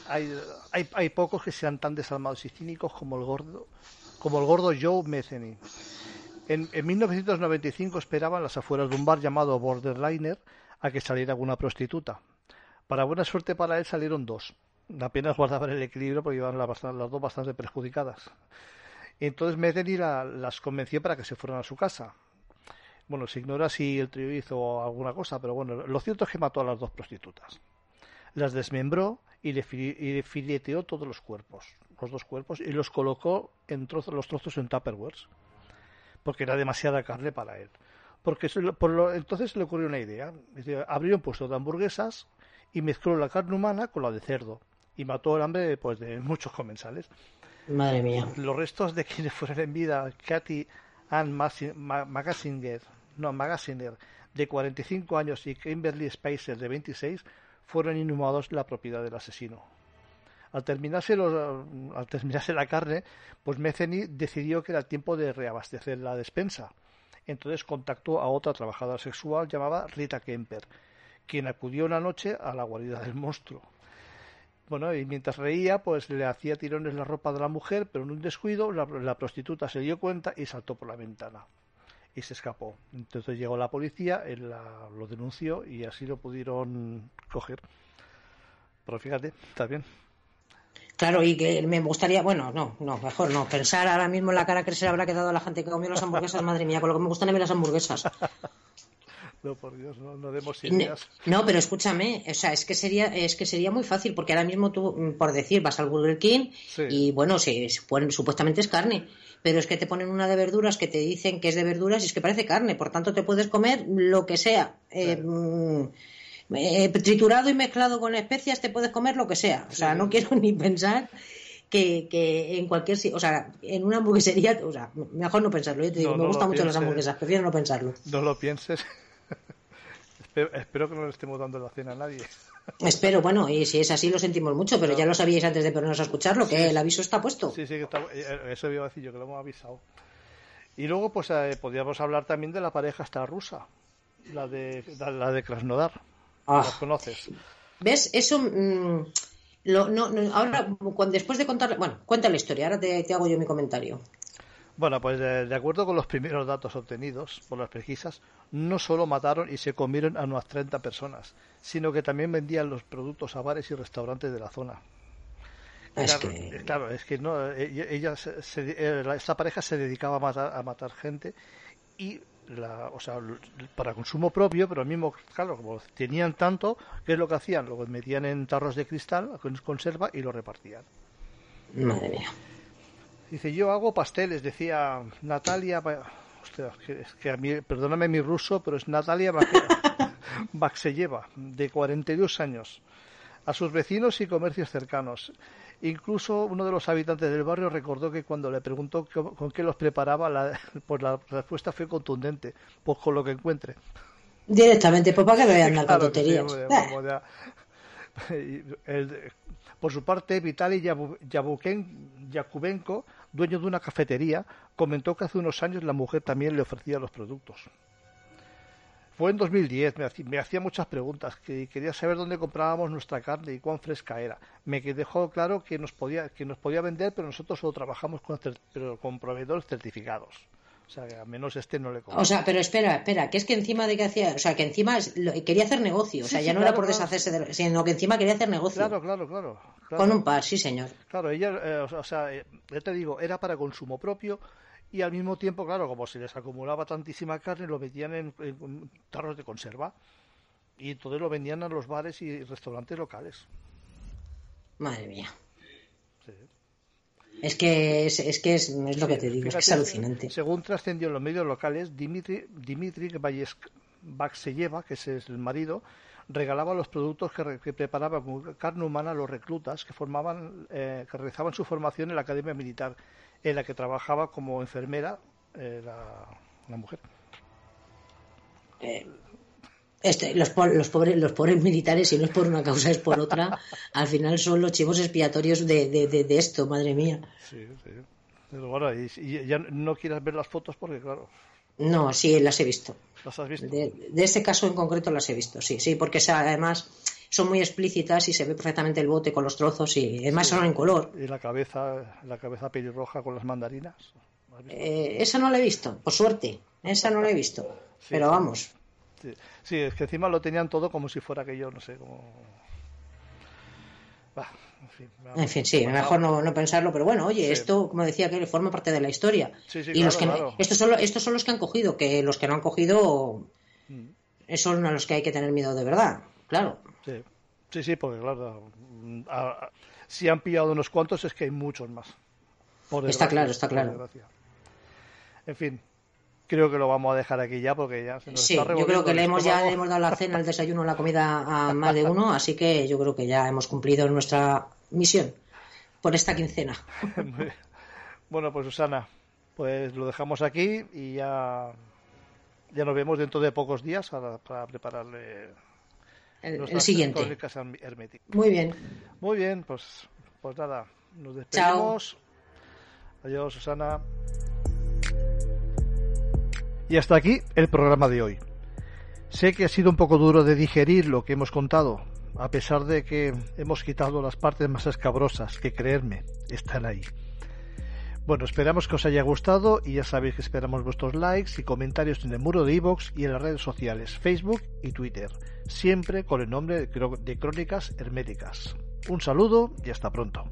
Hay, hay, hay pocos que sean tan desalmados y cínicos como el gordo como el gordo Joe Metheny. En, en 1995 esperaban las afueras de un bar llamado Borderliner a que saliera alguna prostituta. Para buena suerte para él salieron dos. Apenas guardaban el equilibrio porque iban las, dos bastante perjudicadas. Entonces Metheny la- las convenció para que se fueran a su casa. Bueno, se ignora si el trío hizo alguna cosa, pero bueno, lo cierto es que mató a las dos prostitutas. Las desmembró y le, y le fileteó todos los cuerpos, los dos cuerpos, y los colocó en trozos, los trozos en tupperwares, porque era demasiada carne para él. Porque por lo- entonces le ocurrió una idea. Abrió un puesto de hamburguesas y mezcló la carne humana con la de cerdo. Y mató el hambre pues, de muchos comensales. Madre mía. Los restos de quienes fueron en vida, Katy Ann Magasinger, no, Magasinger, de 45 años, y Kimberly Spicer, de 26, fueron inhumados en la propiedad del asesino. Al terminarse, los- al terminarse la carne, pues Metheny decidió que era tiempo de reabastecer la despensa. Entonces contactó a otra trabajadora sexual llamada Rita Kemper, quien acudió una noche a la guarida del monstruo. Bueno, y mientras reía, pues le hacía tirones la ropa de la mujer, pero en un descuido la, prostituta se dio cuenta y saltó por la ventana. Y se escapó. Entonces llegó la policía, él lo denunció y así lo pudieron coger. Pero fíjate, está bien. Claro, y que me gustaría, bueno, no, no, mejor no, pensar ahora mismo en la cara que se le habrá quedado a la gente que comió las hamburguesas, madre mía, con lo que me gustan a mí las hamburguesas. No, por Dios, no, no demos ideas. No, pero escúchame, o sea, es que sería, es que sería muy fácil, porque ahora mismo tú, mm, por decir, vas al Burger King Sí. y bueno, se, se ponen- supuestamente es carne, pero es que te ponen una de verduras que te dicen que es de verduras y es que parece carne, por tanto te puedes comer lo que sea. Eh, mm, eh, triturado y mezclado con especias te puedes comer lo que sea. O sea, no quiero ni pensar que, que en cualquier o sea, en una hamburguesería, o sea, mejor no pensarlo. Yo te digo, No, me no gustan mucho las hamburguesas, prefiero no pensarlo. No lo pienses. Espero, espero que no le estemos dando la cena a nadie. Espero, bueno, y si es así lo sentimos mucho, pero ya lo sabíais antes de ponernos a escucharlo, que el aviso está puesto. Sí, sí, que está- eh, eso iba a decir yo, que lo hemos avisado. Y luego, pues, eh, podríamos hablar también de la pareja esta rusa, la de, la, de Krasnodar. Ah. ¿La conoces? ¿Ves? Eso. mm, lo- no, no, ahora, cuando, después de contar. Bueno, cuenta la historia, ahora te, te hago yo mi comentario. Bueno, pues eh, de acuerdo con los primeros datos obtenidos por las pesquisas, no solo mataron y se comieron a unas 30 personas, sino que también vendían los productos a bares y restaurantes de la zona. Es claro, que- eh, claro, es que no, eh, ella, se- se- la- esta pareja se dedicaba a matar, a matar gente y la, o sea, para consumo propio, pero al mismo, claro, como tenían tanto, ¿qué es lo que hacían? Lo metían en tarros de cristal con conserva y lo repartían. Madre mía. Dice, yo hago pasteles, decía Natalia, hostia, es que, a mí, perdóname mi ruso, pero es Natalia Baxelleva, de 42 años, a sus vecinos y comercios cercanos. Incluso uno de los habitantes del barrio recordó que cuando le preguntó con qué los preparaba, la, pues la respuesta fue contundente, pues con lo que encuentre. Directamente, pues para que me voy a Claro tonterías. por su parte, Vitaly Yabu- Yabuken- Yakubenko, dueño de una cafetería, comentó que hace unos años la mujer también le ofrecía los productos. Fue en 2010, me hacía, me hacía muchas preguntas, que quería saber dónde comprábamos nuestra carne y cuán fresca era. Me dejó claro que nos podía que nos podía vender, pero nosotros solo trabajamos con, cer- pero con proveedores certificados. O sea, que al menos este no le O compró. sea, pero espera, espera, que es que encima de que hacía, o sea, que encima quería hacer negocio, o sea, Sí, ya sí, no claro, era por deshacerse de, sino que encima quería hacer negocio. Claro, claro, claro. Claro. Con un par, sí, señor. Claro, ella, eh, o sea, eh, ya te digo, era para consumo propio y al mismo tiempo, claro, como se les acumulaba tantísima carne, lo metían en, en tarros de conserva y entonces lo vendían a los bares y restaurantes locales. Madre mía. Sí. Es que es, es que es, es lo que te digo, es que es alucinante. Según trascendió en los medios locales, Dimitri, Dimitri Baxelleva, que es el marido, regalaba los productos que, re- que preparaba con carne humana a los reclutas que formaban, eh, que realizaban su formación en la academia militar, en la que trabajaba como enfermera eh, la, la mujer. Este, los, los, pobres, los pobres militares, si no es por una causa es por otra, al final son los chivos expiatorios de, de, de, de esto, madre mía. Sí, sí. Pero bueno, y, y ya no quieras ver las fotos porque, claro, No, sí, las he visto. las has visto. De, de este caso en concreto las he visto, sí, sí, porque además son muy explícitas y se ve perfectamente el bote con los trozos y además son en color. Y la cabeza, la cabeza pelirroja con las mandarinas. Eh, esa no la he visto, por suerte, esa no la he visto. Pero vamos, Sí. Sí, es que encima lo tenían todo como si fuera que yo, no sé, como... Bah, en fin, me- en fin, sí, mejor no, no pensarlo, pero bueno, oye, Sí. esto, como decía que forma parte de la historia. Sí, sí, y los que claro, estos, son, estos son los que han cogido, que los que no han cogido Mm. esos son a los que hay que tener miedo de verdad, claro. Sí, sí, sí, porque claro, a- a- si han pillado unos cuantos es que hay muchos más. Por Está claro, está claro. En fin, creo que lo vamos a dejar aquí ya porque ya se nos Sí, está yo creo que le hemos ya le hemos dado la cena, el desayuno, la comida a más de uno, así que yo creo que ya hemos cumplido nuestra misión por esta quincena. Bueno, pues Susana, pues lo dejamos aquí y ya, ya nos vemos dentro de pocos días para, para prepararle El, el siguiente. Muy bien. Muy bien, pues, pues nada, nos despedimos. Adiós, Susana. Y hasta aquí el programa de hoy. Sé que ha sido un poco duro de digerir lo que hemos contado, a pesar de que hemos quitado las partes más escabrosas, que creerme, están ahí. Bueno, esperamos que os haya gustado y ya sabéis que esperamos vuestros likes y comentarios en el muro de iVoox y en las redes sociales, Facebook y Twitter, siempre con el nombre de Crónicas Herméticas. Un saludo y hasta pronto.